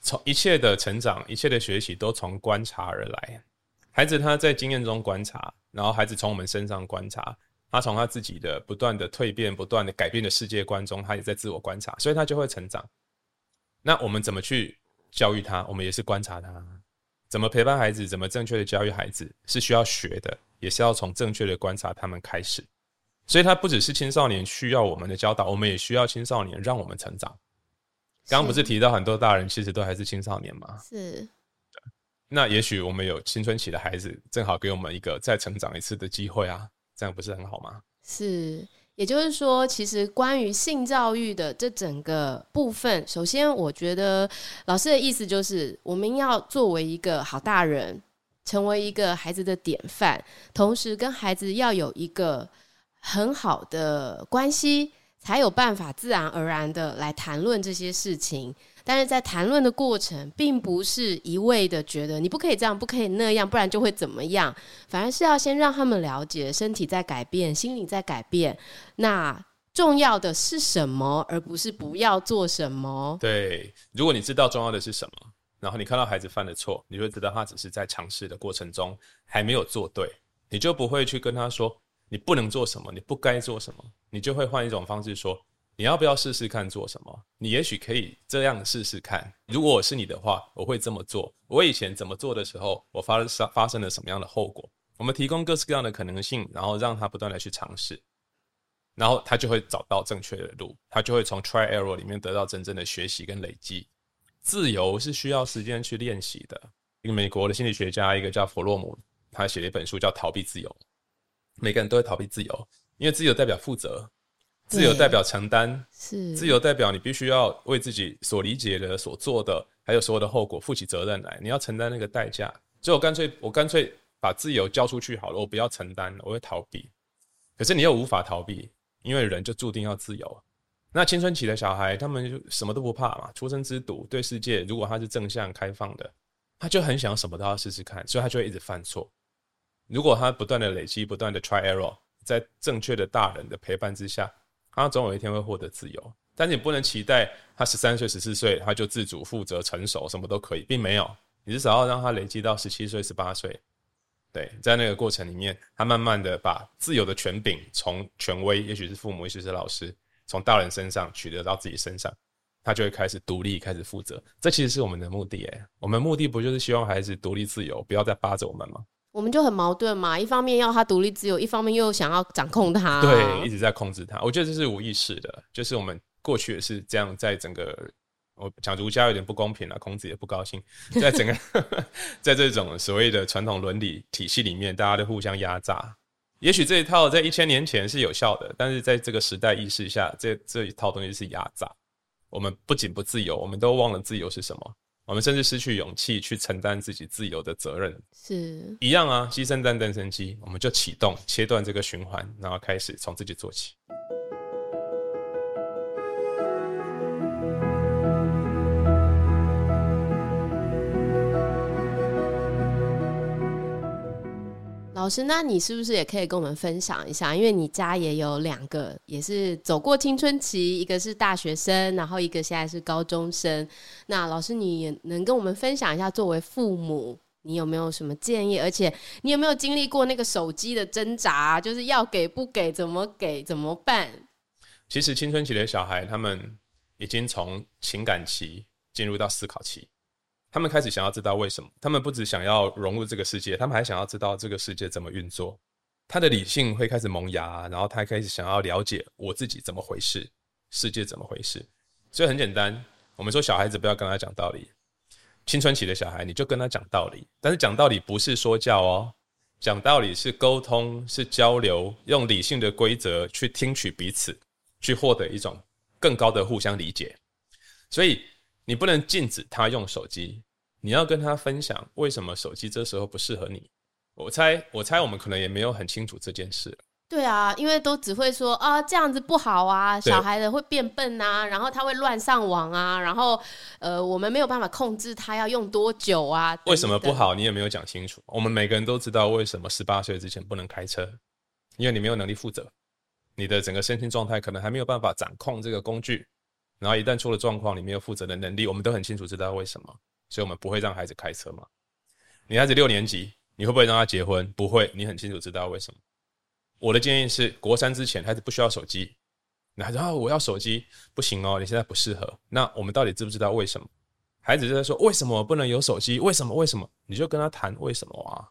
从一切的成长，一切的学习都从观察而来。孩子他在经验中观察，然后孩子从我们身上观察。他从他自己的不断的蜕变、不断的改变的世界观中，他也在自我观察，所以他就会成长。那我们怎么去教育他？我们也是观察他，怎么陪伴孩子，怎么正确的教育孩子，是需要学的，也是要从正确的观察他们开始。所以，他不只是青少年需要我们的教导，我们也需要青少年让我们成长。刚刚不是提到很多大人其实都还是青少年吗？是。那也许我们有青春期的孩子，正好给我们一个再成长一次的机会啊。这样不是很好吗？是，也就是说，其实关于性教育的这整个部分，首先，我觉得老师的意思就是，我们要作为一个好大人，成为一个孩子的典范，同时跟孩子要有一个很好的关系，才有办法自然而然的来谈论这些事情。但是在谈论的过程，并不是一味的觉得你不可以这样，不可以那样，不然就会怎么样。反而是要先让他们了解身体在改变，心理在改变。那重要的是什么，而不是不要做什么。对，如果你知道重要的是什么，然后你看到孩子犯的错，你就知道他只是在尝试的过程中还没有做对，你就不会去跟他说你不能做什么，你不该做什么，你就会换一种方式说。你要不要试试看做什么？你也许可以这样试试看。如果我是你的话，我会这么做。我以前怎么做的时候，我发生发生了什么样的后果？我们提供各式各样的可能性，然后让他不断的去尝试，然后他就会找到正确的路，他就会从 try error 里面得到真正的学习跟累积。自由是需要时间去练习的。一个美国的心理学家，一个叫弗洛姆，他写了一本书叫《逃避自由》。每个人都会逃避自由，因为自由代表负责。自由代表承担，是自由代表你必须要为自己所理解的、所做的，还有所有的后果负起责任来。你要承担那个代价，所以我干脆我干脆把自由交出去好了，我不要承担，我会逃避。可是你又无法逃避，因为人就注定要自由。那青春期的小孩，他们就什么都不怕嘛，出生之犊，对世界如果他是正向开放的，他就很想什么都要试试看，所以他就会一直犯错。如果他不断的累积，不断的 try error，在正确的大人的陪伴之下。他总有一天会获得自由，但是你不能期待他十三岁、十四岁他就自主、负责、成熟，什么都可以，并没有。你至少要让他累积到十七岁、十八岁，对，在那个过程里面，他慢慢的把自由的权柄从权威，也许是父母，也许是老师，从大人身上取得到自己身上，他就会开始独立、开始负责。这其实是我们的目的，诶，我们目的不就是希望孩子独立自由，不要再扒着我们吗？我们就很矛盾嘛，一方面要他独立自由，一方面又想要掌控他，对，一直在控制他。我觉得这是无意识的，就是我们过去也是这样，在整个我讲儒家有点不公平了，孔子也不高兴，在整个 在这种所谓的传统伦理体系里面，大家都互相压榨。也许这一套在一千年前是有效的，但是在这个时代意识下，这这一套东西是压榨。我们不仅不自由，我们都忘了自由是什么。我们甚至失去勇气去承担自己自由的责任，是一样啊。牺牲蛋，蛋生鸡，我们就启动切断这个循环，然后开始从自己做起。老师，那你是不是也可以跟我们分享一下？因为你家也有两个，也是走过青春期，一个是大学生，然后一个现在是高中生。那老师，你也能跟我们分享一下，作为父母，你有没有什么建议？而且你有没有经历过那个手机的挣扎，就是要给不给，怎么给，怎么办？其实青春期的小孩，他们已经从情感期进入到思考期。他们开始想要知道为什么，他们不只想要融入这个世界，他们还想要知道这个世界怎么运作。他的理性会开始萌芽，然后他开始想要了解我自己怎么回事，世界怎么回事。所以很简单，我们说小孩子不要跟他讲道理，青春期的小孩你就跟他讲道理，但是讲道理不是说教哦，讲道理是沟通，是交流，用理性的规则去听取彼此，去获得一种更高的互相理解。所以。你不能禁止他用手机，你要跟他分享为什么手机这时候不适合你。我猜，我猜我们可能也没有很清楚这件事。对啊，因为都只会说啊这样子不好啊，小孩子会变笨啊，然后他会乱上网啊，然后呃我们没有办法控制他要用多久啊。为什么不好？你也没有讲清楚。我们每个人都知道为什么十八岁之前不能开车，因为你没有能力负责，你的整个身心状态可能还没有办法掌控这个工具，然后一旦出了状况，你没有负责的能力，我们都很清楚知道为什么，所以我们不会让孩子开车嘛。你孩子六年级，你会不会让他结婚？不会，你很清楚知道为什么。我的建议是，国三之前孩子不需要手机。那然后我要手机不行哦，你现在不适合。那我们到底知不知道为什么？孩子就在说为什么不能有手机？为什么？为什么？你就跟他谈为什么啊？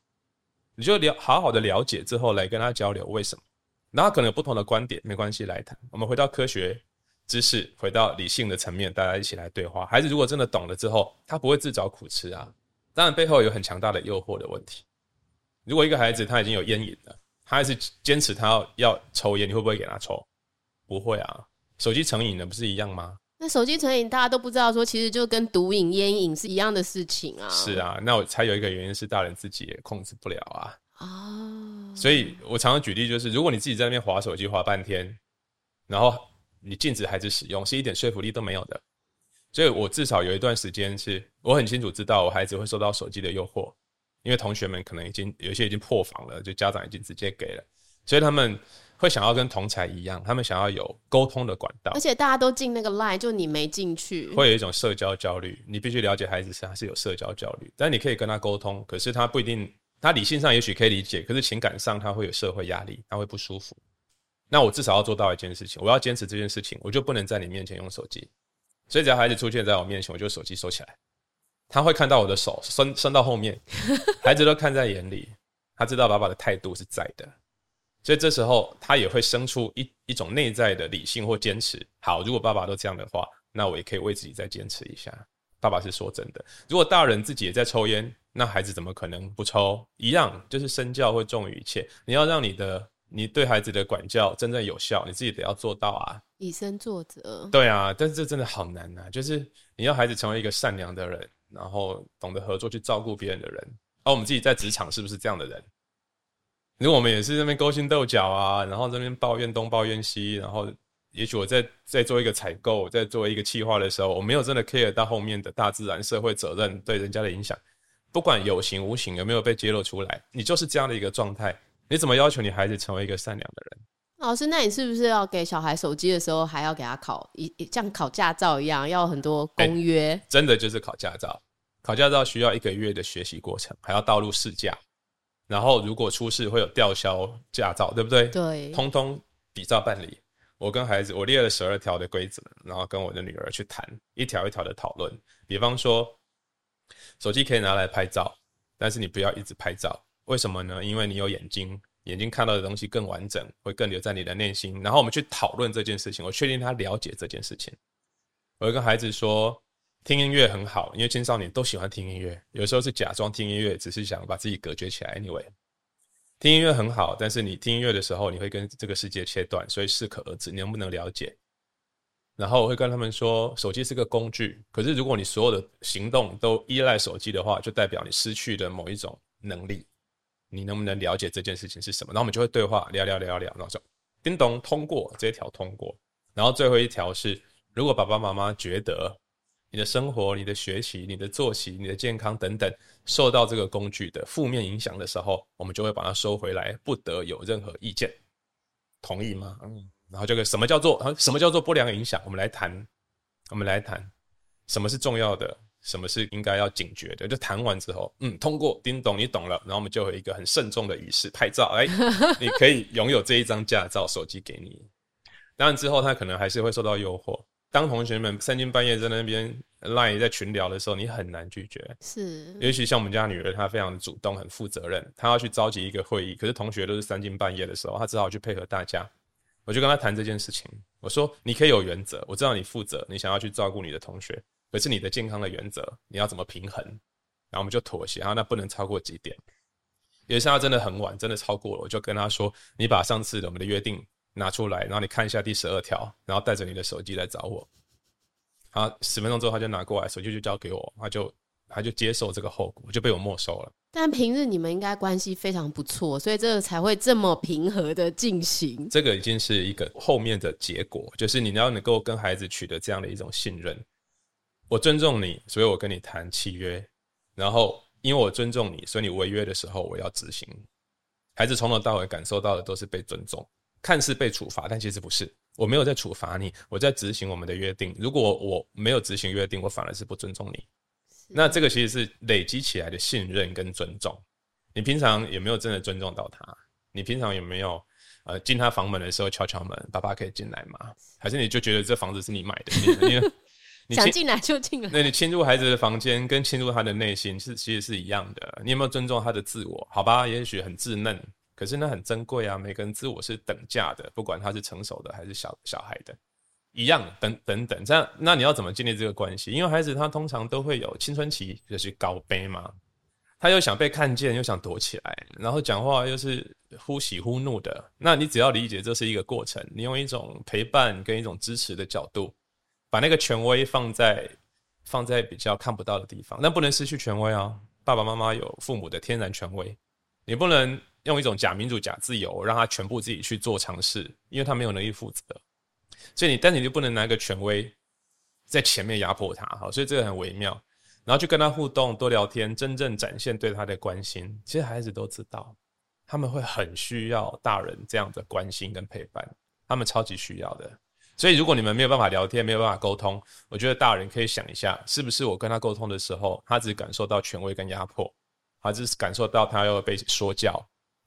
你就了好好的了解之后来跟他交流为什么？然后可能有不同的观点，没关系，来谈。我们回到科学知识，回到理性的层面，大家一起来对话。孩子如果真的懂了之后，他不会自找苦吃啊。当然背后有很强大的诱惑的问题。如果一个孩子他已经有烟瘾了。他还是坚持他要要抽烟，你会不会给他抽？不会啊。手机成瘾了不是一样吗？那手机成瘾大家都不知道，说其实就跟毒瘾、烟瘾是一样的事情啊。是啊，那我才有一个原因是大人自己也控制不了啊。哦。所以我常常举例就是，如果你自己在那边划手机划半天，然后你禁止孩子使用，是一点说服力都没有的。所以我至少有一段时间是我很清楚知道我孩子会受到手机的诱惑。因为同学们可能已经有些已经破防了，就家长已经直接给了，所以他们会想要跟同才一样，他们想要有沟通的管道。而且大家都进那个 line，就你没进去，会有一种社交焦虑。你必须了解孩子是他是有社交焦虑，但你可以跟他沟通，可是他不一定，他理性上也许可以理解，可是情感上他会有社会压力，他会不舒服。那我至少要做到一件事情，我要坚持这件事情，我就不能在你面前用手机。所以只要孩子出现在我面前，我就手机收起来。他会看到我的手伸伸到后面，孩子都看在眼里，他知道爸爸的态度是在的，所以这时候他也会生出一一种内在的理性或坚持。好，如果爸爸都这样的话，那我也可以为自己再坚持一下。爸爸是说真的，如果大人自己也在抽烟，那孩子怎么可能不抽？一样，就是身教会重于一切。你要让你的你对孩子的管教真正有效，你自己得要做到啊，以身作则。对啊，但是这真的好难啊，就是你要孩子成为一个善良的人。然后懂得合作去照顾别人的人，而、啊、我们自己在职场是不是这样的人？如果我们也是这边勾心斗角啊，然后这边抱怨东抱怨西，然后也许我在在做一个采购，在做一个企划的时候，我没有真的 care 到后面的大自然社会责任对人家的影响，不管有形无形有没有被揭露出来，你就是这样的一个状态，你怎么要求你孩子成为一个善良的人？老师，那你是不是要给小孩手机的时候，还要给他考一像考驾照一样，要很多公约？欸，真的就是考驾照，考驾照需要一个月的学习过程，还要道路试驾，然后如果出事会有吊销驾照，对不对？对，通通比照办理。我跟孩子，我列了十二条的规则，然后跟我的女儿去谈，一条一条的讨论。比方说，手机可以拿来拍照，但是你不要一直拍照，为什么呢？因为你有眼睛。眼睛看到的东西更完整，会更留在你的内心。然后我们去讨论这件事情，我确定他了解这件事情。我会跟孩子说，听音乐很好，因为青少年都喜欢听音乐。有时候是假装听音乐，只是想把自己隔绝起来。Anyway，听音乐很好，但是你听音乐的时候，你会跟这个世界切断，所以适可而止。你能不能了解？然后我会跟他们说，手机是个工具，可是如果你所有的行动都依赖手机的话，就代表你失去了某一种能力。你能不能了解这件事情是什么？然后我们就会对话，聊聊聊聊，然后说叮咚通过这一条通过。然后最后一条是，如果爸爸妈妈觉得你的生活、你的学习、你的作息、你的健康等等受到这个工具的负面影响的时候，我们就会把它收回来，不得有任何意见。同意吗？嗯。然后这个什么叫做什么叫做不良影响？我们来谈，我们来谈什么是重要的。什么是应该要警觉的？就谈完之后，嗯，通过，叮咚，你懂了，然后我们就有一个很慎重的仪式，拍照，哎，你可以拥有这一张驾照，手机给你。当然之后他可能还是会受到诱惑。当同学们三更半夜在那边 line 在群聊的时候，你很难拒绝。是，尤其像我们家女儿，她非常的主动，很负责任，她要去召集一个会议，可是同学都是三更半夜的时候，她只好去配合大家。我就跟她谈这件事情，我说你可以有原则，我知道你负责，你想要去照顾你的同学。可是你的健康的原则，你要怎么平衡？然后我们就妥协，然后那不能超过几点。有一次他真的很晚，真的超过了，我就跟他说：“你把上次的我们的约定拿出来，然后你看一下第十二条，然后带着你的手机来找我。”好，十分钟之后他就拿过来，手机就交给我，他就他就接受这个后果，就被我没收了。但平日你们应该关系非常不错，所以这个才会这么平和的进行。这个已经是一个后面的结果，就是你要能够跟孩子取得这样的一种信任。我尊重你，所以我跟你谈契约，然后因为我尊重你，所以你违约的时候我要执行。孩子从头到尾感受到的都是被尊重，看似被处罚，但其实不是。我没有在处罚你，我在执行我们的约定。如果我没有执行约定，我反而是不尊重你。那这个其实是累积起来的信任跟尊重。你平常有没有真的尊重到他？你平常有没有呃进他房门的时候敲敲门，爸爸可以进来吗？还是你就觉得这房子是你买的？你，你，想进来就进来。那你侵入孩子的房间，跟侵入他的内心是其实是一样的。你有没有尊重他的自我？好吧，也许很稚嫩，可是那很珍贵啊。每个人自我是等价的，不管他是成熟的还是小小孩的。一样，等等等，这样，那你要怎么建立这个关系？因为孩子他通常都会有青春期，就是高悲嘛，他又想被看见，又想躲起来，然后讲话又是忽喜忽怒的。那你只要理解这是一个过程，你用一种陪伴跟一种支持的角度，把那个权威放在放在比较看不到的地方，但不能失去权威啊。爸爸妈妈有父母的天然权威，你不能用一种假民主、假自由，让他全部自己去做尝试，因为他没有能力负责。所以你，但你就不能拿一个权威在前面压迫他，好，所以这个很微妙。然后去跟他互动，多聊天，真正展现对他的关心。其实孩子都知道，他们会很需要大人这样的关心跟陪伴，他们超级需要的。所以，如果你们没有办法聊天，没有办法沟通，我觉得大人可以想一下，是不是我跟他沟通的时候，他只感受到权威跟压迫，他只是感受到他要被说教，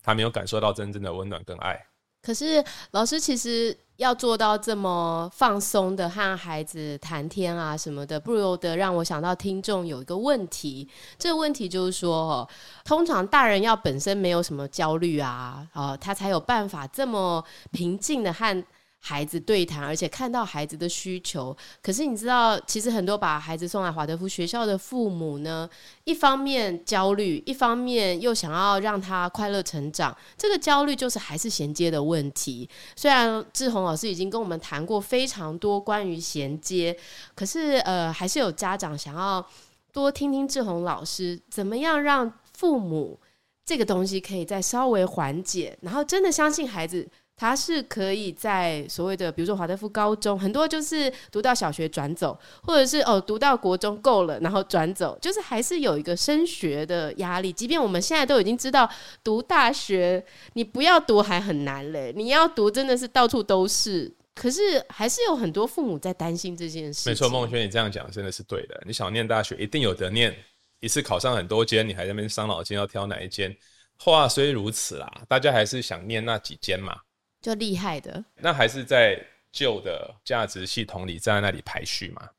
他没有感受到真正的温暖跟爱。可是老师其实要做到这么放松的和孩子谈天啊什么的，不由得让我想到听众有一个问题。这个问题就是说，通常大人要本身没有什么焦虑啊，啊，他才有办法这么平静的和。孩子对谈，而且看到孩子的需求。可是你知道，其实很多把孩子送来华德福学校的父母呢，一方面焦虑，一方面又想要让他快乐成长。这个焦虑就是还是衔接的问题。虽然志宏老师已经跟我们谈过非常多关于衔接，可是呃，还是有家长想要多听听志宏老师怎么样让父母这个东西可以再稍微缓解，然后真的相信孩子。他是可以在所谓的，比如说华德福高中，很多就是读到小学转走，或者是哦读到国中够了，然后转走，就是还是有一个升学的压力。即便我们现在都已经知道读大学，你不要读还很难嘞，你要读真的是到处都是。可是还是有很多父母在担心这件事。没错，孟轩，你这样讲真的是对的。你想念大学，一定有得念，一次考上很多间，你还在那边伤脑筋要挑哪一间？话虽如此啦，大家还是想念那几间嘛。就厉害的，那还是在旧的价值系统里站在那里排序嘛，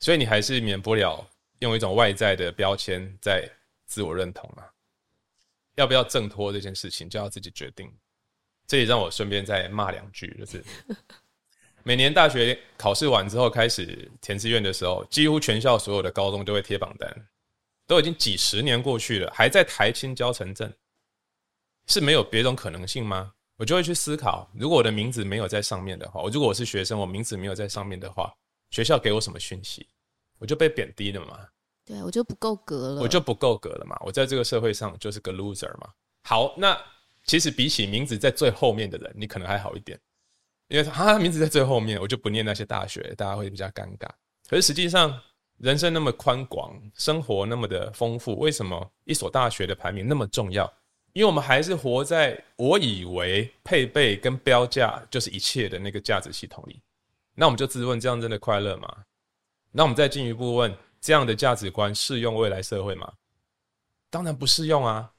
所以你还是免不了用一种外在的标签在自我认同啊。要不要挣脱这件事情，就要自己决定。这也让我顺便再骂两句，就是 每年大学考试完之后开始填志愿的时候，几乎全校所有的高中都会贴榜单，都已经几十年过去了，还在台清交城镇，是没有别种可能性吗？我就会去思考，如果我的名字没有在上面的话，我如果我是学生，我名字没有在上面的话，学校给我什么讯息？我就被贬低了嘛？对，我就不够格了，我就不够格了嘛？我在这个社会上就是个 loser 嘛？好，那其实比起名字在最后面的人，你可能还好一点，因为他名字在最后面，我就不念那些大学，大家会比较尴尬。可是实际上，人生那么宽广，生活那么的丰富，为什么一所大学的排名那么重要？因为我们还是活在我以为配备跟标价就是一切的那个价值系统里，那我们就自问：这样真的快乐吗？那我们再进一步问：这样的价值观适用未来社会吗？当然不适用啊！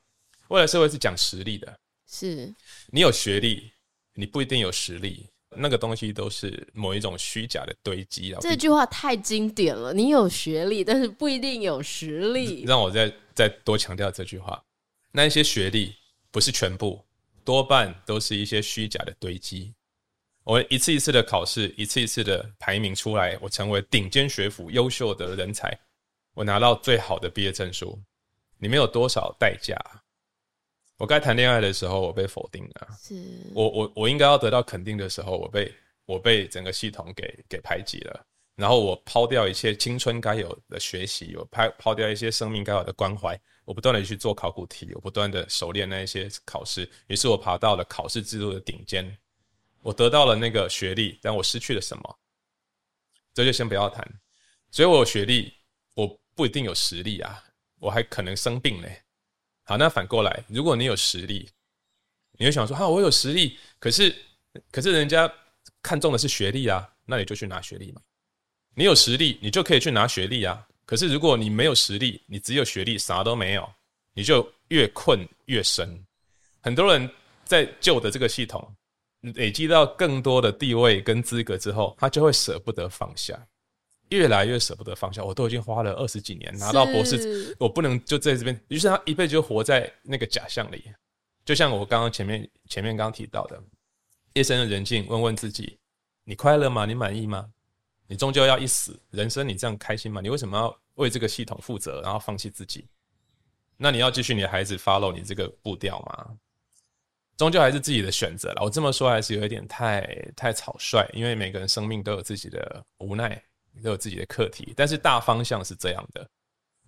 未来社会是讲实力的，是你有学历，你不一定有实力，那个东西都是某一种虚假的堆积啊。这句话太经典了，你有学历，但是不一定有实力。让我再再多强调这句话。那一些学历不是全部，多半都是一些虚假的堆积。我一次一次的考试，一次一次的排名出来，我成为顶尖学府优秀的人才，我拿到最好的毕业证书，里面有多少代价？我该谈恋爱的时候，我被否定了。是我我我应该要得到肯定的时候，我被我被整个系统给给排挤了。然后我抛掉一切青春该有的学习，我抛抛掉一些生命该有的关怀，我不断的去做考古题，我不断的熟练那一些考试，于是我爬到了考试制度的顶尖，我得到了那个学历，但我失去了什么？这就先不要谈。所以我有学历，我不一定有实力啊，我还可能生病嘞。好，那反过来，如果你有实力，你会想说，哈，我有实力，可是可是人家看重的是学历啊，那你就去拿学历嘛。你有实力，你就可以去拿学历啊。可是如果你没有实力，你只有学历，啥都没有，你就越困越深。很多人在旧的这个系统累积到更多的地位跟资格之后，他就会舍不得放下，越来越舍不得放下。我都已经花了二十几年拿到博士，我不能就在这边。于是他一辈子就活在那个假象里。就像我刚刚前面前面刚提到的，夜深的人静，问问自己：你快乐吗？你满意吗？你终究要一死，人生你这样开心吗？你为什么要为这个系统负责，然后放弃自己？那你要继续你的孩子 follow 你这个步调吗？终究还是自己的选择了。我这么说还是有一点太太草率，因为每个人生命都有自己的无奈，都有自己的课题。但是大方向是这样的：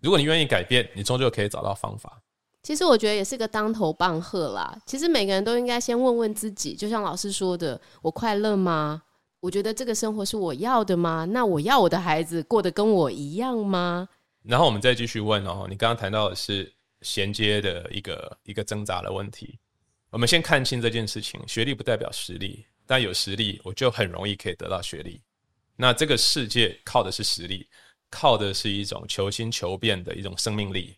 如果你愿意改变，你终究可以找到方法。其实我觉得也是个当头棒喝啦。其实每个人都应该先问问自己，就像老师说的：我快乐吗？我觉得这个生活是我要的吗？那我要我的孩子过得跟我一样吗？然后我们再继续问哦。你刚刚谈到的是衔接的一个一个挣扎的问题。我们先看清这件事情：学历不代表实力，但有实力我就很容易可以得到学历。那这个世界靠的是实力，靠的是一种求新求变的一种生命力。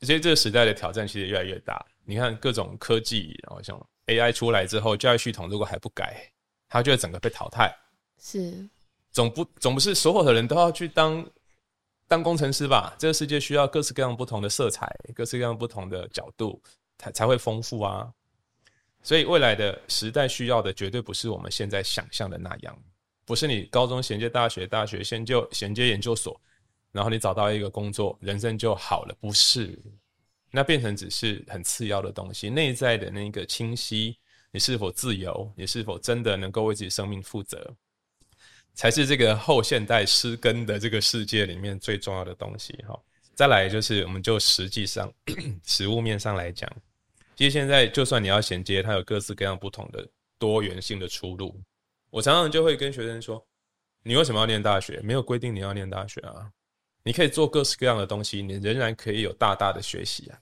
所以这个时代的挑战其实越来越大。你看各种科技，然后像 AI 出来之后，教育系统如果还不改。他就会整个被淘汰，是总不总不是所有的人都要去当当工程师吧？这个世界需要各式各样不同的色彩，各式各样不同的角度，才才会丰富啊。所以未来的时代需要的绝对不是我们现在想象的那样，不是你高中衔接大学，大学先就衔接研究所，然后你找到一个工作，人生就好了，不是，那变成只是很次要的东西，内在的那个清晰。你是否自由？你是否真的能够为自己生命负责？才是这个后现代失根的这个世界里面最重要的东西。哈，再来就是，我们就实际上实物面上来讲，其实现在就算你要衔接，它有各式各样不同的多元性的出路。我常常就会跟学生说：“你为什么要念大学？没有规定你要念大学啊，你可以做各式各样的东西，你仍然可以有大大的学习啊。”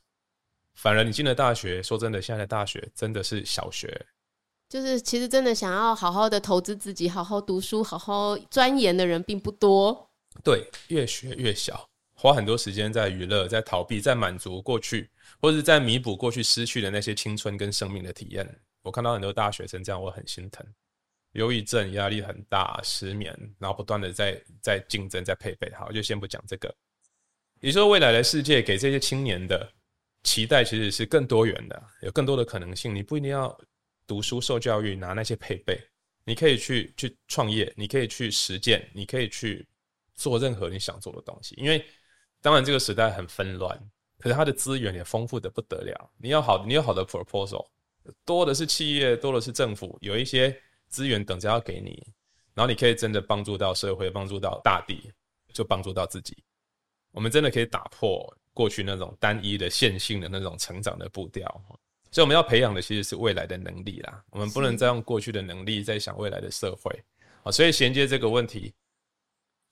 反而你进了大学，说真的，现在的大学真的是小学，就是其实真的想要好好的投资自己、好好读书、好好钻研的人并不多。对，越学越小，花很多时间在娱乐、在逃避、在满足过去，或者在弥补过去失去的那些青春跟生命的体验。我看到很多大学生这样，我很心疼。忧郁症、压力很大、失眠，然后不断的在在竞争、在配备。好，就先不讲这个。你说未来的世界给这些青年的。期待其实是更多元的，有更多的可能性。你不一定要读书受教育拿那些配备，你可以去去创业，你可以去实践，你可以去做任何你想做的东西。因为当然这个时代很纷乱，可是它的资源也丰富的不得了。你要好，你有好的 proposal，多的是企业，多的是政府，有一些资源等着要给你，然后你可以真的帮助到社会，帮助到大地，就帮助到自己。我们真的可以打破。过去那种单一的线性的那种成长的步调，所以我们要培养的其实是未来的能力啦。我们不能再用过去的能力在想未来的社会啊。所以衔接这个问题，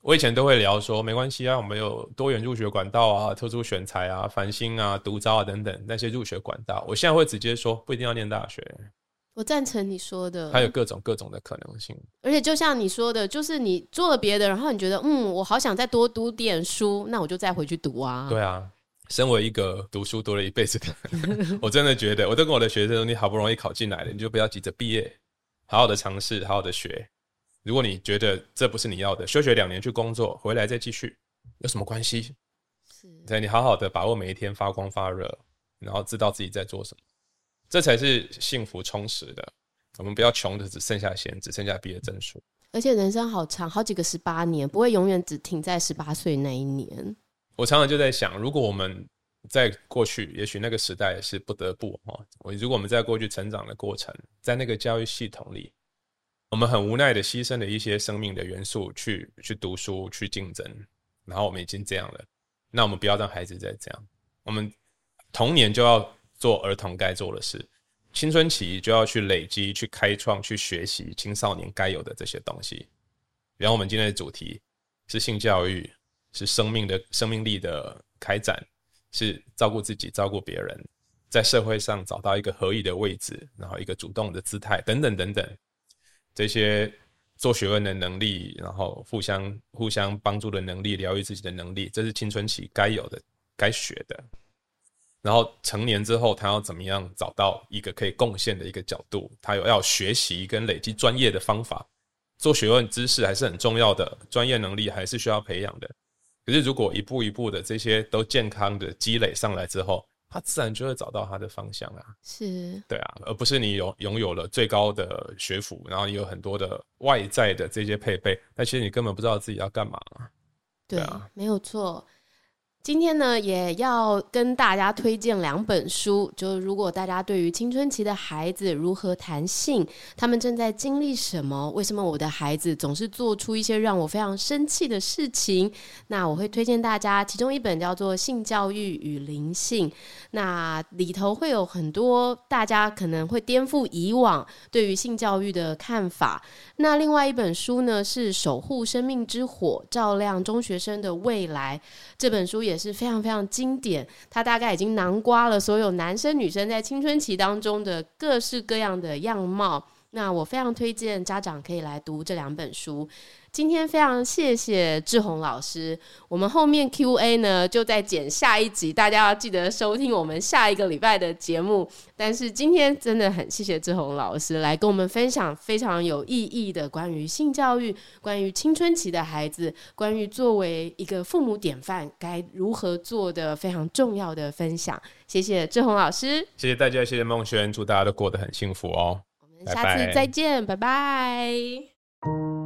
我以前都会聊说，没关系啊，我们有多元入学管道啊，特殊选材啊，繁星啊，独招啊等等那些入学管道。我现在会直接说，不一定要念大学。我赞成你说的，还有各种各种的可能性。而且就像你说的，就是你做了别的，然后你觉得嗯，我好想再多读点书，那我就再回去读啊。对啊。身为一个读书读了一辈子的人，我真的觉得，我都跟我的学生说，你好不容易考进来了，你就不要急着毕业，好好的尝试，好好的学。如果你觉得这不是你要的，休学两年去工作，回来再继续，有什么关系？是，对，你好好的把握每一天，发光发热，然后知道自己在做什么，这才是幸福充实的。我们不要穷的只剩下钱，只剩下毕业证书。而且人生好长，好几个十八年，不会永远只停在十八岁那一年。我常常就在想，如果我们在过去，也许那个时代是不得不哈。我如果我们在过去成长的过程，在那个教育系统里，我们很无奈的牺牲了一些生命的元素去去读书去竞争，然后我们已经这样了，那我们不要让孩子再这样。我们童年就要做儿童该做的事，青春期就要去累积、去开创、去学习青少年该有的这些东西。然后我们今天的主题是性教育，是生命的生命力的开展，是照顾自己、照顾别人，在社会上找到一个合意的位置，然后一个主动的姿态，等等等等。这些做学问的能力，然后互相互相帮助的能力，疗愈自己的能力，这是青春期该有的、该学的。然后成年之后，他要怎么样找到一个可以贡献的一个角度？他有要学习跟累积专业的方法，做学问知识还是很重要的，专业能力还是需要培养的。可是如果一步一步的这些都健康的积累上来之后，他自然就会找到他的方向啊，是对啊，而不是你有拥有了最高的学府，然后你有很多的外在的这些配备，但其实你根本不知道自己要干嘛。对啊，没有错。今天呢，也要跟大家推荐两本书。就如果大家对于青春期的孩子如何谈性，他们正在经历什么，为什么我的孩子总是做出一些让我非常生气的事情，那我会推荐大家，其中一本叫做《性教育与灵性》，那里头会有很多大家可能会颠覆以往对于性教育的看法。那另外一本书呢，是《守护生命之火，照亮中学生的未来》。这本书也是非常非常经典，它大概已经囊括了所有男生女生在青春期当中的各式各样的样貌。那我非常推荐家长可以来读这两本书。今天非常谢谢志宏老师，我们后面 Q&A 呢就在剪下一集，大家要记得收听我们下一个礼拜的节目。但是今天真的很谢谢志宏老师来跟我们分享非常有意义的关于性教育、关于青春期的孩子、关于作为一个父母典范该如何做的非常重要的分享。谢谢志宏老师，谢谢大家，谢谢孟轩，祝大家都过得很幸福哦。我们下次再见，拜拜。拜拜。